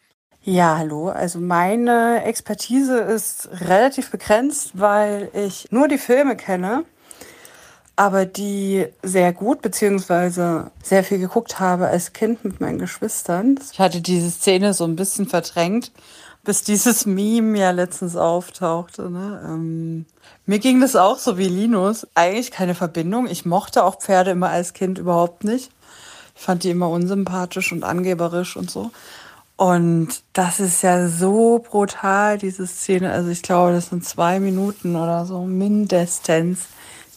Ja, hallo. Also meine Expertise ist relativ begrenzt, weil ich nur die Filme kenne aber die sehr gut beziehungsweise sehr viel geguckt habe als Kind mit meinen Geschwistern. Ich hatte diese Szene so ein bisschen verdrängt, bis dieses Meme ja letztens auftauchte. Ne? Ähm, mir ging das auch so wie Linus. Eigentlich keine Verbindung. Ich mochte auch Pferde immer als Kind überhaupt nicht. Ich fand die immer unsympathisch und angeberisch und so. Und das ist ja so brutal, diese Szene. Also ich glaube, das sind zwei Minuten oder so mindestens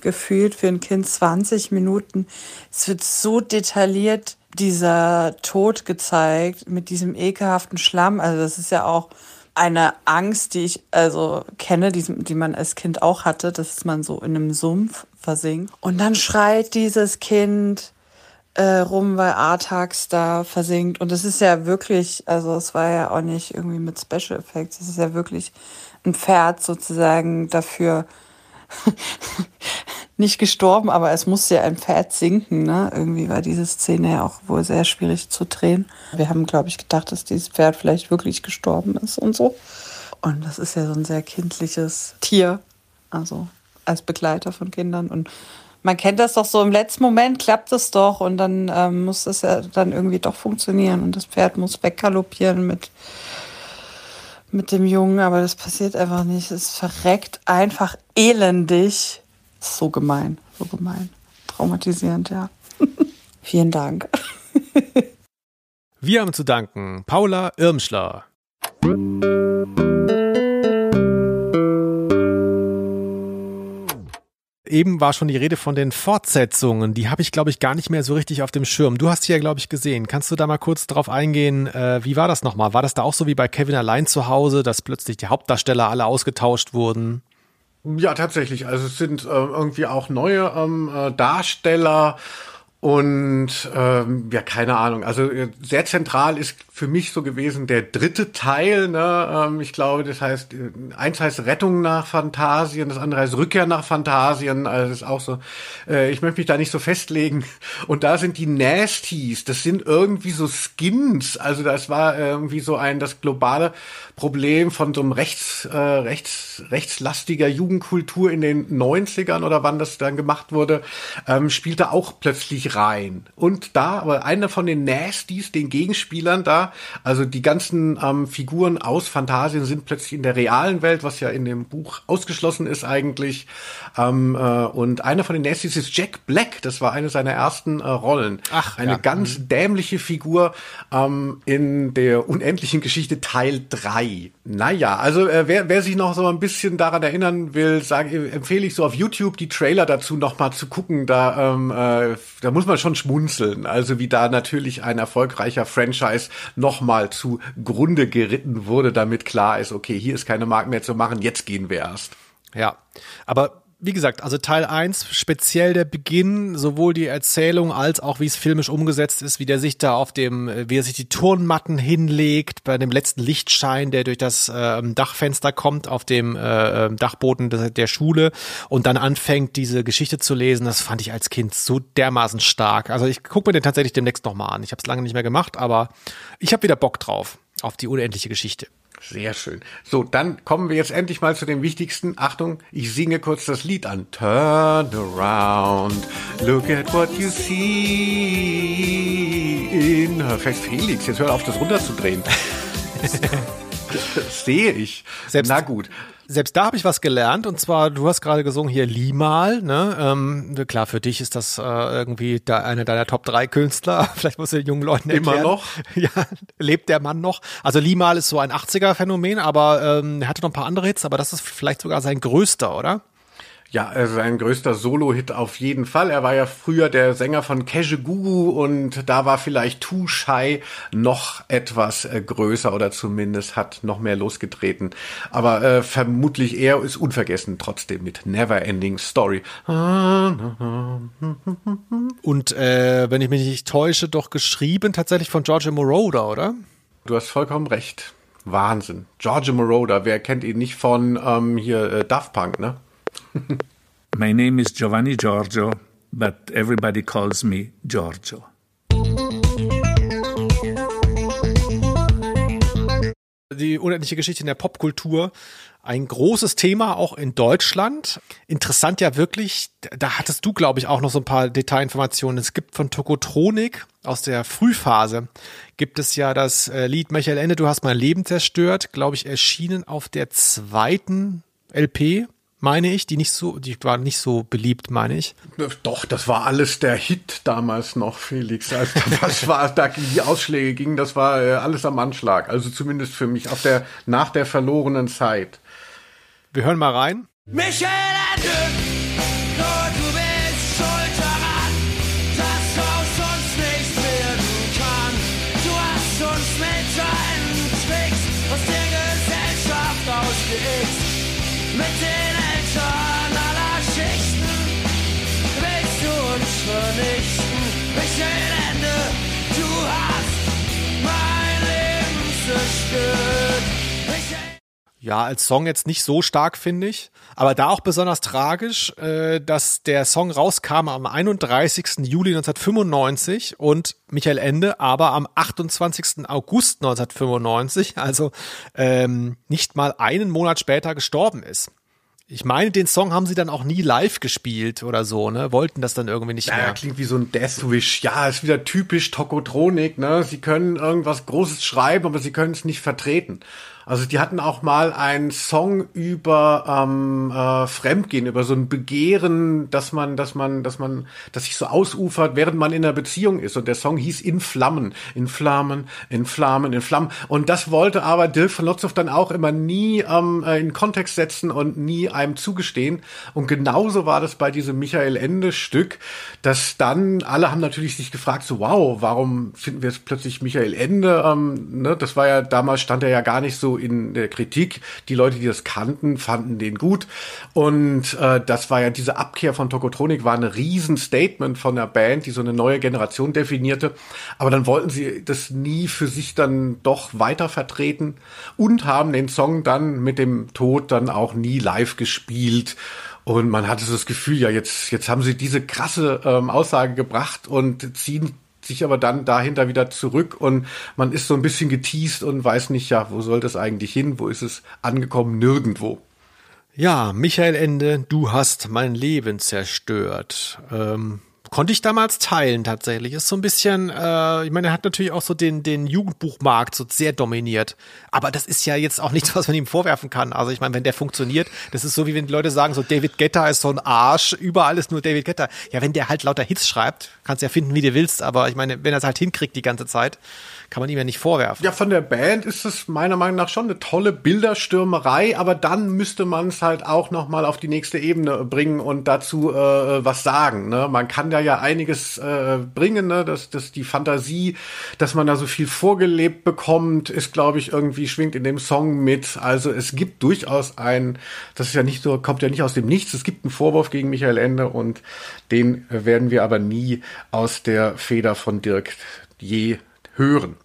gefühlt für ein Kind 20 Minuten. Es wird so detailliert dieser Tod gezeigt mit diesem ekelhaften Schlamm. Also das ist ja auch eine Angst, die ich also kenne, die, die man als Kind auch hatte, dass man so in einem Sumpf versinkt. Und dann schreit dieses Kind äh, rum, weil Artax da versinkt. Und es ist ja wirklich, also es war ja auch nicht irgendwie mit Special Effects, es ist ja wirklich ein Pferd sozusagen dafür nicht gestorben, aber es musste ja ein Pferd sinken. Ne? Irgendwie war diese Szene ja auch wohl sehr schwierig zu drehen. Wir haben, glaube ich, gedacht, dass dieses Pferd vielleicht wirklich gestorben ist und so. Und das ist ja so ein sehr kindliches Tier, also als Begleiter von Kindern. Und man kennt das doch so, im letzten Moment klappt es doch und dann ähm, muss das ja dann irgendwie doch funktionieren und das Pferd muss weggaloppieren mit mit dem Jungen, aber das passiert einfach nicht. Es verreckt einfach elendig. So gemein, so gemein. Traumatisierend, ja. Vielen Dank. Wir haben zu danken Paula Irmschler. Eben war schon die Rede von den Fortsetzungen. Die habe ich, glaube ich, gar nicht mehr so richtig auf dem Schirm. Du hast sie ja, glaube ich, gesehen. Kannst du da mal kurz drauf eingehen? Äh, wie war das nochmal? War das da auch so wie bei Kevin allein zu Hause, dass plötzlich die Hauptdarsteller alle ausgetauscht wurden? Ja, tatsächlich. Also es sind äh, irgendwie auch neue ähm, äh, Darsteller und ähm, ja, keine Ahnung. Also äh, sehr zentral ist für mich so gewesen der dritte Teil. Ne? Ähm, ich glaube, das heißt, äh, eins heißt Rettung nach Phantasien, das andere heißt Rückkehr nach Phantasien. Also das ist auch so. Äh, ich möchte mich da nicht so festlegen. Und da sind die Nasties. Das sind irgendwie so Skins. Also das war irgendwie so ein das globale Problem von so einem rechts, äh, rechts, rechtslastiger Jugendkultur in den 90ern oder wann das dann gemacht wurde, ähm, spielte auch plötzlich rein. Und da, aber einer von den Nasties, den Gegenspielern da, also die ganzen ähm, Figuren aus Phantasien sind plötzlich in der realen Welt, was ja in dem Buch ausgeschlossen ist eigentlich. Ähm, äh, und einer von den Nasties ist Jack Black. Das war eine seiner ersten äh, Rollen. Ach, eine ja. ganz dämliche Figur ähm, in der unendlichen Geschichte Teil 3. Naja, also äh, wer, wer sich noch so ein bisschen daran erinnern will, sage, empfehle ich so auf YouTube die Trailer dazu noch mal zu gucken. Da, ähm, äh, da muss man schon schmunzeln. Also wie da natürlich ein erfolgreicher Franchise noch mal zu Grunde geritten wurde, damit klar ist, okay, hier ist keine Mark mehr zu machen, jetzt gehen wir erst. Ja, aber wie gesagt, also Teil 1, speziell der Beginn, sowohl die Erzählung als auch wie es filmisch umgesetzt ist, wie der sich da auf dem, wie er sich die Turnmatten hinlegt, bei dem letzten Lichtschein, der durch das äh, Dachfenster kommt, auf dem äh, Dachboden der, der Schule und dann anfängt, diese Geschichte zu lesen, das fand ich als Kind so dermaßen stark. Also ich gucke mir den tatsächlich demnächst nochmal an. Ich habe es lange nicht mehr gemacht, aber ich habe wieder Bock drauf, auf die unendliche Geschichte. Sehr schön. So, dann kommen wir jetzt endlich mal zu dem wichtigsten. Achtung, ich singe kurz das Lied an. Turn around, look at what you see in Fest Felix. Jetzt hör auf, das runterzudrehen. das sehe ich. Selbst, Na gut. Selbst da habe ich was gelernt und zwar, du hast gerade gesungen hier Limal, ne? Ähm, klar, für dich ist das äh, irgendwie da einer deiner Top 3 Künstler. Vielleicht musst du den jungen Leuten erklären. Immer noch? Ja, lebt der Mann noch? Also Limal ist so ein 80er-Phänomen, aber ähm, er hatte noch ein paar andere Hits, aber das ist vielleicht sogar sein größter, oder? Ja, also sein größter Solo-Hit auf jeden Fall. Er war ja früher der Sänger von Gugu und da war vielleicht Too Shy noch etwas äh, größer oder zumindest hat noch mehr losgetreten. Aber äh, vermutlich er ist unvergessen trotzdem mit Never Ending Story. Und äh, wenn ich mich nicht täusche, doch geschrieben tatsächlich von Giorgio Moroder, oder? Du hast vollkommen recht. Wahnsinn. Giorgio Moroder, wer kennt ihn nicht von ähm, hier äh, Daft Punk, ne? My name is Giovanni Giorgio, but everybody calls me Giorgio. Die unendliche Geschichte in der Popkultur, ein großes Thema auch in Deutschland. Interessant ja wirklich, da hattest du, glaube ich, auch noch so ein paar Detailinformationen. Es gibt von Tokotronik aus der Frühphase, gibt es ja das äh, Lied Michael Ende, du hast mein Leben zerstört, glaube ich, erschienen auf der zweiten LP meine ich, die nicht so, die war nicht so beliebt, meine ich. Doch, das war alles der Hit damals noch, Felix. Also das war, da die Ausschläge gingen, das war äh, alles am Anschlag. Also zumindest für mich auf der, nach der verlorenen Zeit. Wir hören mal rein. Michael Ende, Ja, als Song jetzt nicht so stark, finde ich. Aber da auch besonders tragisch, äh, dass der Song rauskam am 31. Juli 1995 und Michael Ende aber am 28. August 1995, also ähm, nicht mal einen Monat später gestorben ist. Ich meine, den Song haben sie dann auch nie live gespielt oder so, ne? Wollten das dann irgendwie nicht Ja, mehr. klingt wie so ein Deathwish. Ja, ist wieder typisch Tokotronik, ne? Sie können irgendwas Großes schreiben, aber sie können es nicht vertreten. Also die hatten auch mal einen Song über ähm, äh, Fremdgehen, über so ein Begehren, dass man, dass man, dass man, dass sich so ausufert, während man in einer Beziehung ist. Und der Song hieß In Flammen, in Flammen, in Flammen, in Flammen. Und das wollte aber Dirk von Lotzow dann auch immer nie ähm, äh, in Kontext setzen und nie einem zugestehen. Und genauso war das bei diesem Michael Ende Stück, dass dann alle haben natürlich sich gefragt, so wow, warum finden wir jetzt plötzlich Michael Ende? Ähm, ne? Das war ja damals stand er ja gar nicht so in der Kritik. Die Leute, die das kannten, fanden den gut. Und äh, das war ja diese Abkehr von Tokotronik, war ein Riesenstatement von der Band, die so eine neue Generation definierte. Aber dann wollten sie das nie für sich dann doch weiter vertreten und haben den Song dann mit dem Tod dann auch nie live gespielt. Und man hatte so das Gefühl, ja, jetzt, jetzt haben sie diese krasse ähm, Aussage gebracht und ziehen sich aber dann dahinter wieder zurück und man ist so ein bisschen geteased und weiß nicht, ja, wo soll das eigentlich hin? Wo ist es angekommen? Nirgendwo. Ja, Michael Ende, du hast mein Leben zerstört. Ähm, konnte ich damals teilen tatsächlich. Ist so ein bisschen, äh, ich meine, er hat natürlich auch so den, den Jugendbuchmarkt so sehr dominiert. Aber das ist ja jetzt auch nichts, was man ihm vorwerfen kann. Also ich meine, wenn der funktioniert, das ist so wie wenn die Leute sagen, so David Guetta ist so ein Arsch, überall ist nur David Guetta. Ja, wenn der halt lauter Hits schreibt, kannst du ja finden, wie du willst, aber ich meine, wenn er es halt hinkriegt die ganze Zeit, kann man ihm ja nicht vorwerfen. Ja, von der Band ist es meiner Meinung nach schon eine tolle Bilderstürmerei, aber dann müsste man es halt auch noch mal auf die nächste Ebene bringen und dazu äh, was sagen. Ne? Man kann da ja einiges äh, bringen, ne? dass, dass die Fantasie, dass man da so viel vorgelebt bekommt, ist, glaube ich, irgendwie schwingt in dem Song mit. Also es gibt durchaus ein, das ist ja nicht so, kommt ja nicht aus dem Nichts. Es gibt einen Vorwurf gegen Michael Ende und den werden wir aber nie aus der Feder von Dirk je hören.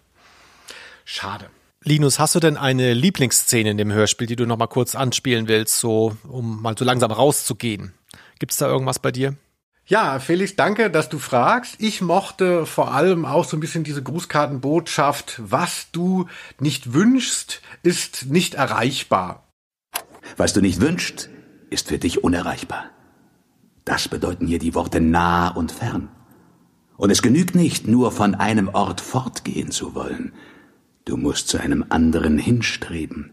Schade. Linus, hast du denn eine Lieblingsszene in dem Hörspiel, die du noch mal kurz anspielen willst, so um mal so langsam rauszugehen? Gibt's da irgendwas bei dir? Ja, Felix, danke, dass du fragst. Ich mochte vor allem auch so ein bisschen diese Grußkartenbotschaft, was du nicht wünschst, ist nicht erreichbar. Was du nicht wünschst, ist für dich unerreichbar. Das bedeuten hier die Worte nah und fern. Und es genügt nicht, nur von einem Ort fortgehen zu wollen. Du musst zu einem anderen hinstreben.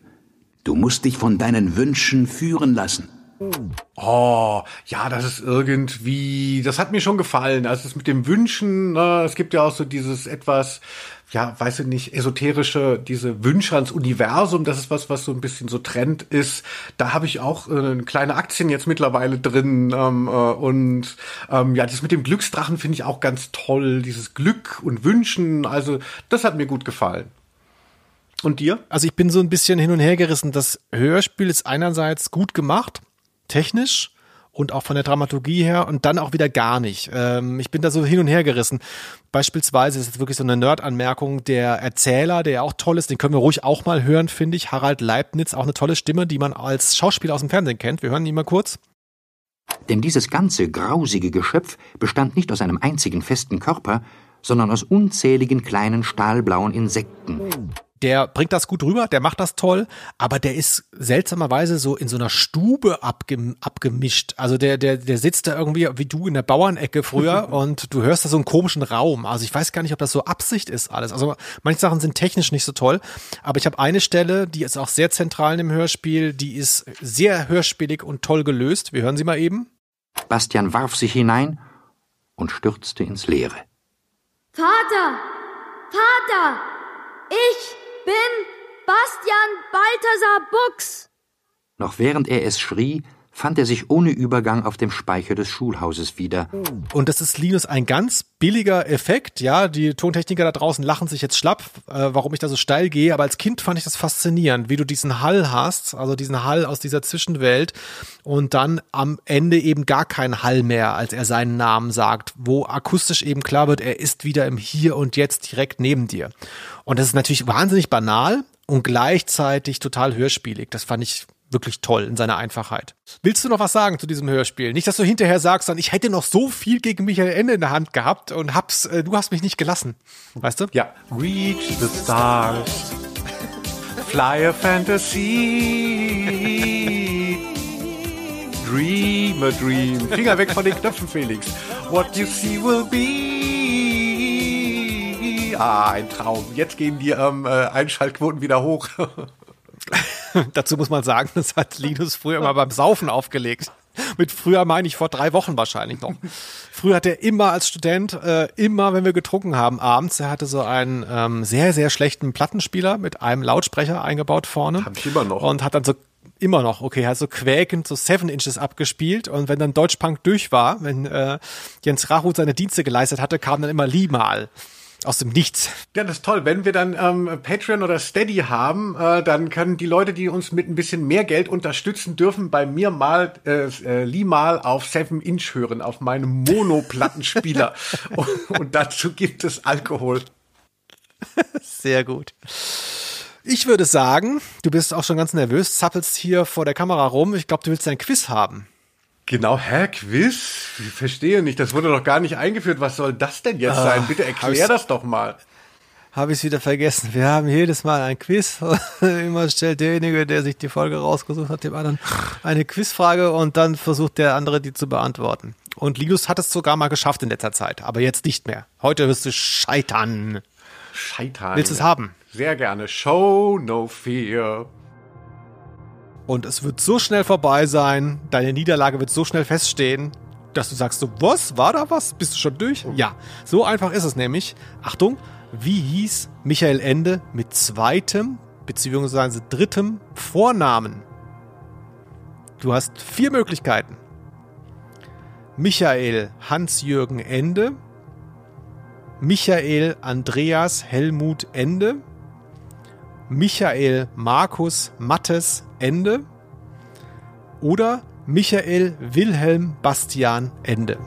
Du musst dich von deinen Wünschen führen lassen. Oh, ja, das ist irgendwie, das hat mir schon gefallen. Also es mit dem Wünschen, ne, es gibt ja auch so dieses etwas, ja, weiß ich nicht, esoterische, diese Wünsche ans Universum, das ist was, was so ein bisschen so Trend ist. Da habe ich auch äh, kleine Aktien jetzt mittlerweile drin. Ähm, äh, und ähm, ja, das mit dem Glücksdrachen finde ich auch ganz toll, dieses Glück und Wünschen. Also, das hat mir gut gefallen. Und dir? Also ich bin so ein bisschen hin und her gerissen. Das Hörspiel ist einerseits gut gemacht, technisch und auch von der Dramaturgie her und dann auch wieder gar nicht. Ähm, ich bin da so hin und her gerissen. Beispielsweise ist es wirklich so eine Nerd-Anmerkung, der Erzähler, der ja auch toll ist, den können wir ruhig auch mal hören, finde ich. Harald Leibniz, auch eine tolle Stimme, die man als Schauspieler aus dem Fernsehen kennt. Wir hören ihn mal kurz. Denn dieses ganze grausige Geschöpf bestand nicht aus einem einzigen festen Körper, sondern aus unzähligen kleinen stahlblauen Insekten der bringt das gut rüber, der macht das toll, aber der ist seltsamerweise so in so einer Stube abgem abgemischt. Also der, der, der sitzt da irgendwie wie du in der Bauernecke früher und du hörst da so einen komischen Raum. Also ich weiß gar nicht, ob das so Absicht ist alles. Also manche Sachen sind technisch nicht so toll, aber ich habe eine Stelle, die ist auch sehr zentral in dem Hörspiel, die ist sehr hörspielig und toll gelöst. Wir hören sie mal eben. Bastian warf sich hinein und stürzte ins Leere. Vater! Vater! Ich bin Bastian Balthasar Buchs. Noch während er es schrie, fand er sich ohne Übergang auf dem Speicher des Schulhauses wieder. Und das ist Linus ein ganz billiger Effekt, ja. Die Tontechniker da draußen lachen sich jetzt schlapp, äh, warum ich da so steil gehe. Aber als Kind fand ich das faszinierend, wie du diesen Hall hast, also diesen Hall aus dieser Zwischenwelt und dann am Ende eben gar kein Hall mehr, als er seinen Namen sagt, wo akustisch eben klar wird, er ist wieder im Hier und Jetzt direkt neben dir. Und das ist natürlich wahnsinnig banal und gleichzeitig total hörspielig. Das fand ich wirklich toll in seiner Einfachheit. Willst du noch was sagen zu diesem Hörspiel? Nicht, dass du hinterher sagst, dann ich hätte noch so viel gegen Michael Ende in der Hand gehabt und hab's, äh, du hast mich nicht gelassen. Weißt du? Ja. Reach the stars. Fly a fantasy. Dream a dream. Finger weg von den Knöpfen, Felix. What you see will be. Ah, ein Traum. Jetzt gehen die ähm, äh, Einschaltquoten wieder hoch. Dazu muss man sagen, das hat Linus früher mal beim Saufen aufgelegt. Mit früher meine ich vor drei Wochen wahrscheinlich noch. Früher hat er immer als Student, äh, immer wenn wir getrunken haben abends, er hatte so einen ähm, sehr, sehr schlechten Plattenspieler mit einem Lautsprecher eingebaut vorne. Hab ich immer noch. Und hat dann so immer noch, okay, hat so quäkend so Seven Inches abgespielt und wenn dann Deutschpunk durch war, wenn äh, Jens Rachut seine Dienste geleistet hatte, kam dann immer Limal aus dem Nichts. Ja, das ist toll. Wenn wir dann ähm, Patreon oder Steady haben, äh, dann können die Leute, die uns mit ein bisschen mehr Geld unterstützen, dürfen bei mir mal äh, äh, Lee mal auf Seven Inch hören, auf meinem Monoplattenspieler. und, und dazu gibt es Alkohol. Sehr gut. Ich würde sagen, du bist auch schon ganz nervös, zappelst hier vor der Kamera rum. Ich glaube, du willst ein Quiz haben. Genau, hä, Quiz? Ich verstehe nicht, das wurde doch gar nicht eingeführt. Was soll das denn jetzt sein? Bitte erklär das doch mal. Habe ich es wieder vergessen. Wir haben jedes Mal ein Quiz. Immer stellt derjenige, der sich die Folge rausgesucht hat, dem anderen eine Quizfrage und dann versucht der andere die zu beantworten. Und Linus hat es sogar mal geschafft in letzter Zeit, aber jetzt nicht mehr. Heute wirst du scheitern. Scheitern. Willst du es haben? Sehr gerne. Show no fear. Und es wird so schnell vorbei sein, deine Niederlage wird so schnell feststehen, dass du sagst so, was, war da was? Bist du schon durch? Ja, so einfach ist es nämlich. Achtung, wie hieß Michael Ende mit zweitem bzw. drittem Vornamen? Du hast vier Möglichkeiten. Michael Hans-Jürgen Ende, Michael Andreas Helmut Ende, Michael Markus Mattes Ende oder Michael Wilhelm Bastian Ende.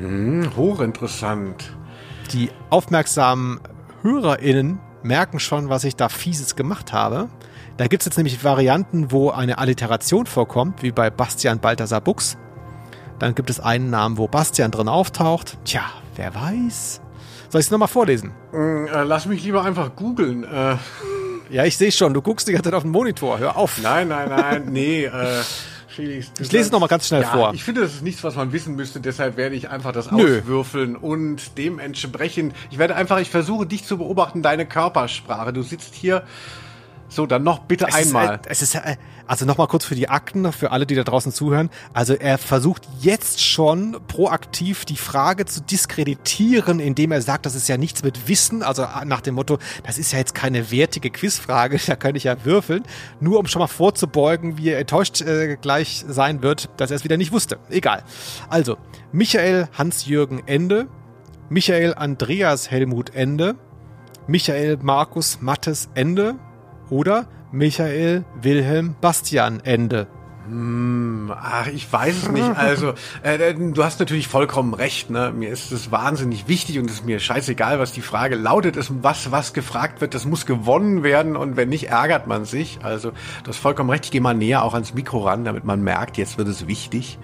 Hm, hochinteressant. Die aufmerksamen HörerInnen merken schon, was ich da Fieses gemacht habe. Da gibt es jetzt nämlich Varianten, wo eine Alliteration vorkommt, wie bei Bastian Balthasar Buchs. Dann gibt es einen Namen, wo Bastian drin auftaucht. Tja, wer weiß. Soll ich es nochmal vorlesen? Mm, äh, lass mich lieber einfach googeln. Äh. Ja, ich sehe schon. Du guckst die ganze Zeit auf den Monitor. Hör auf. Nein, nein, nein. Nee, äh. Ich lese es nochmal ganz schnell ja, vor. Ich finde, das ist nichts, was man wissen müsste. Deshalb werde ich einfach das Nö. auswürfeln und dementsprechend. Ich werde einfach, ich versuche dich zu beobachten, deine Körpersprache. Du sitzt hier. So, dann noch bitte Es einmal. Ist, äh, es ist, äh, also nochmal kurz für die Akten, für alle, die da draußen zuhören. Also er versucht jetzt schon proaktiv die Frage zu diskreditieren, indem er sagt, das ist ja nichts mit Wissen. Also nach dem Motto, das ist ja jetzt keine wertige Quizfrage, da kann ich ja würfeln. Nur um schon mal vorzubeugen, wie er enttäuscht äh, gleich sein wird, dass er es wieder nicht wusste. Egal. Also, Michael Hans-Jürgen Ende, Michael Andreas Helmut Ende, Michael Markus Mattes Ende oder Michael Wilhelm Bastian Ende. Hm, ach, ich weiß es nicht. Also, äh, du hast natürlich vollkommen recht. Ne? Mir ist es wahnsinnig wichtig und es ist mir scheißegal, was die Frage lautet. Es, was, was gefragt wird, das muss gewonnen werden und wenn nicht, ärgert man sich. Also, du hast vollkommen recht. Ich gehe mal näher auch ans Mikro ran, damit man merkt, jetzt wird es wichtig.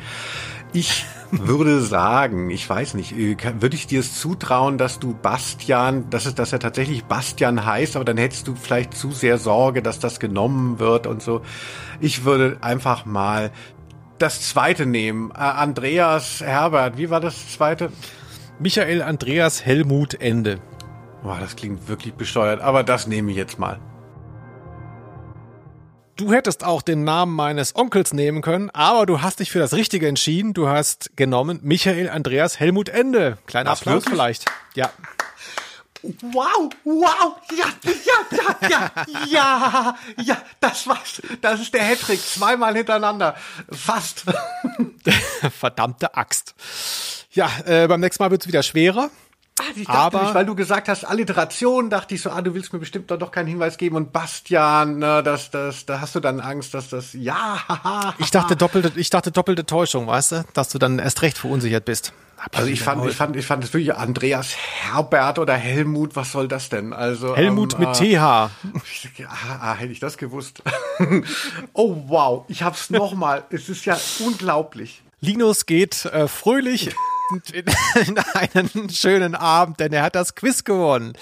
Ich würde sagen, ich weiß nicht, äh, würde ich dir es zutrauen, dass du Bastian, dass es, dass er tatsächlich Bastian heißt, aber dann hättest du vielleicht zu sehr Sorge, dass das genommen wird und so. Ich würde einfach mal das zweite nehmen. Äh, Andreas Herbert, wie war das zweite? Michael Andreas Helmut Ende. Boah, das klingt wirklich bescheuert, aber das nehme ich jetzt mal. Du hättest auch den Namen meines Onkels nehmen können, aber du hast dich für das Richtige entschieden. Du hast genommen Michael Andreas Helmut Ende. Kleiner Was, Applaus wirklich? vielleicht. Ja. Wow, wow, ja, ja, ja, ja, ja, ja, das war's. Das ist der Hattrick, zweimal hintereinander. Fast. Verdammte Axt. Ja, äh, beim nächsten Mal wird es wieder schwerer. Ich dachte Aber- nicht, weil du gesagt hast, Alliteration, dachte ich so, ah, du willst mir bestimmt doch, doch keinen Hinweis geben. Und Bastian, ne, das, das, da hast du dann Angst, dass das, ja, haha. Ich dachte doppelte, ich dachte doppelte Täuschung, weißt du, dass du dann erst recht verunsichert bist. Hab Also ich fand, ich fand, ich fand es wirklich Andreas Herbert oder Helmut, was soll das denn? Also Helmut ähm, mit äh, TH. Ah, ah, hätte ich das gewusst. oh wow, ich hab's nochmal. Es ist ja unglaublich. Linus geht äh, fröhlich in, in einen schönen Abend, denn er hat das Quiz gewonnen.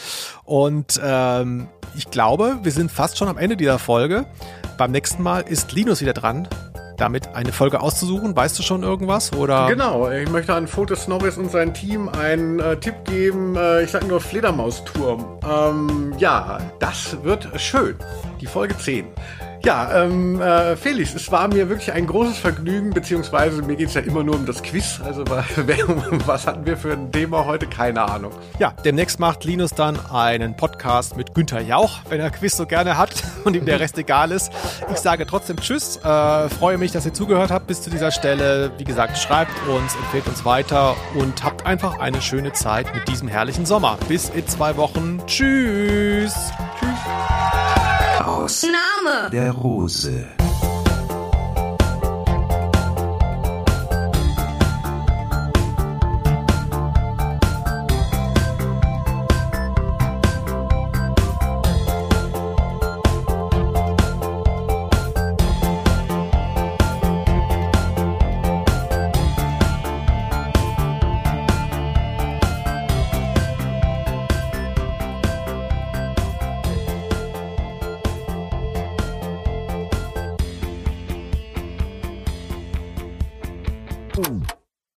Und ähm, ich glaube, wir sind fast schon am Ende dieser Folge. Beim nächsten Mal ist Linus wieder dran, damit eine Folge auszusuchen. Weißt du schon irgendwas? Oder? Genau, ich möchte an Fotos Norris und sein Team einen äh, Tipp geben. Äh, ich sage nur Fledermausturm. Ähm, ja, das wird schön. Die Folge 10. Ja, ähm, äh, Felix, es war mir wirklich ein großes Vergnügen, beziehungsweise mir geht's ja immer nur um das Quiz. Also was hatten wir für ein Thema heute? Keine Ahnung. Ja, demnächst macht Linus dann einen Podcast mit Günther Jauch, wenn er Quiz so gerne hat und ihm der Rest egal ist. Ich sage trotzdem Tschüss, äh, freue mich, dass ihr zugehört habt bis zu dieser Stelle. Wie gesagt, schreibt uns, empfehlt uns weiter und habt einfach eine schöne Zeit mit diesem herrlichen Sommer. Bis in zwei Wochen. Tschüss. Tschüss. Aus Name. der Rose.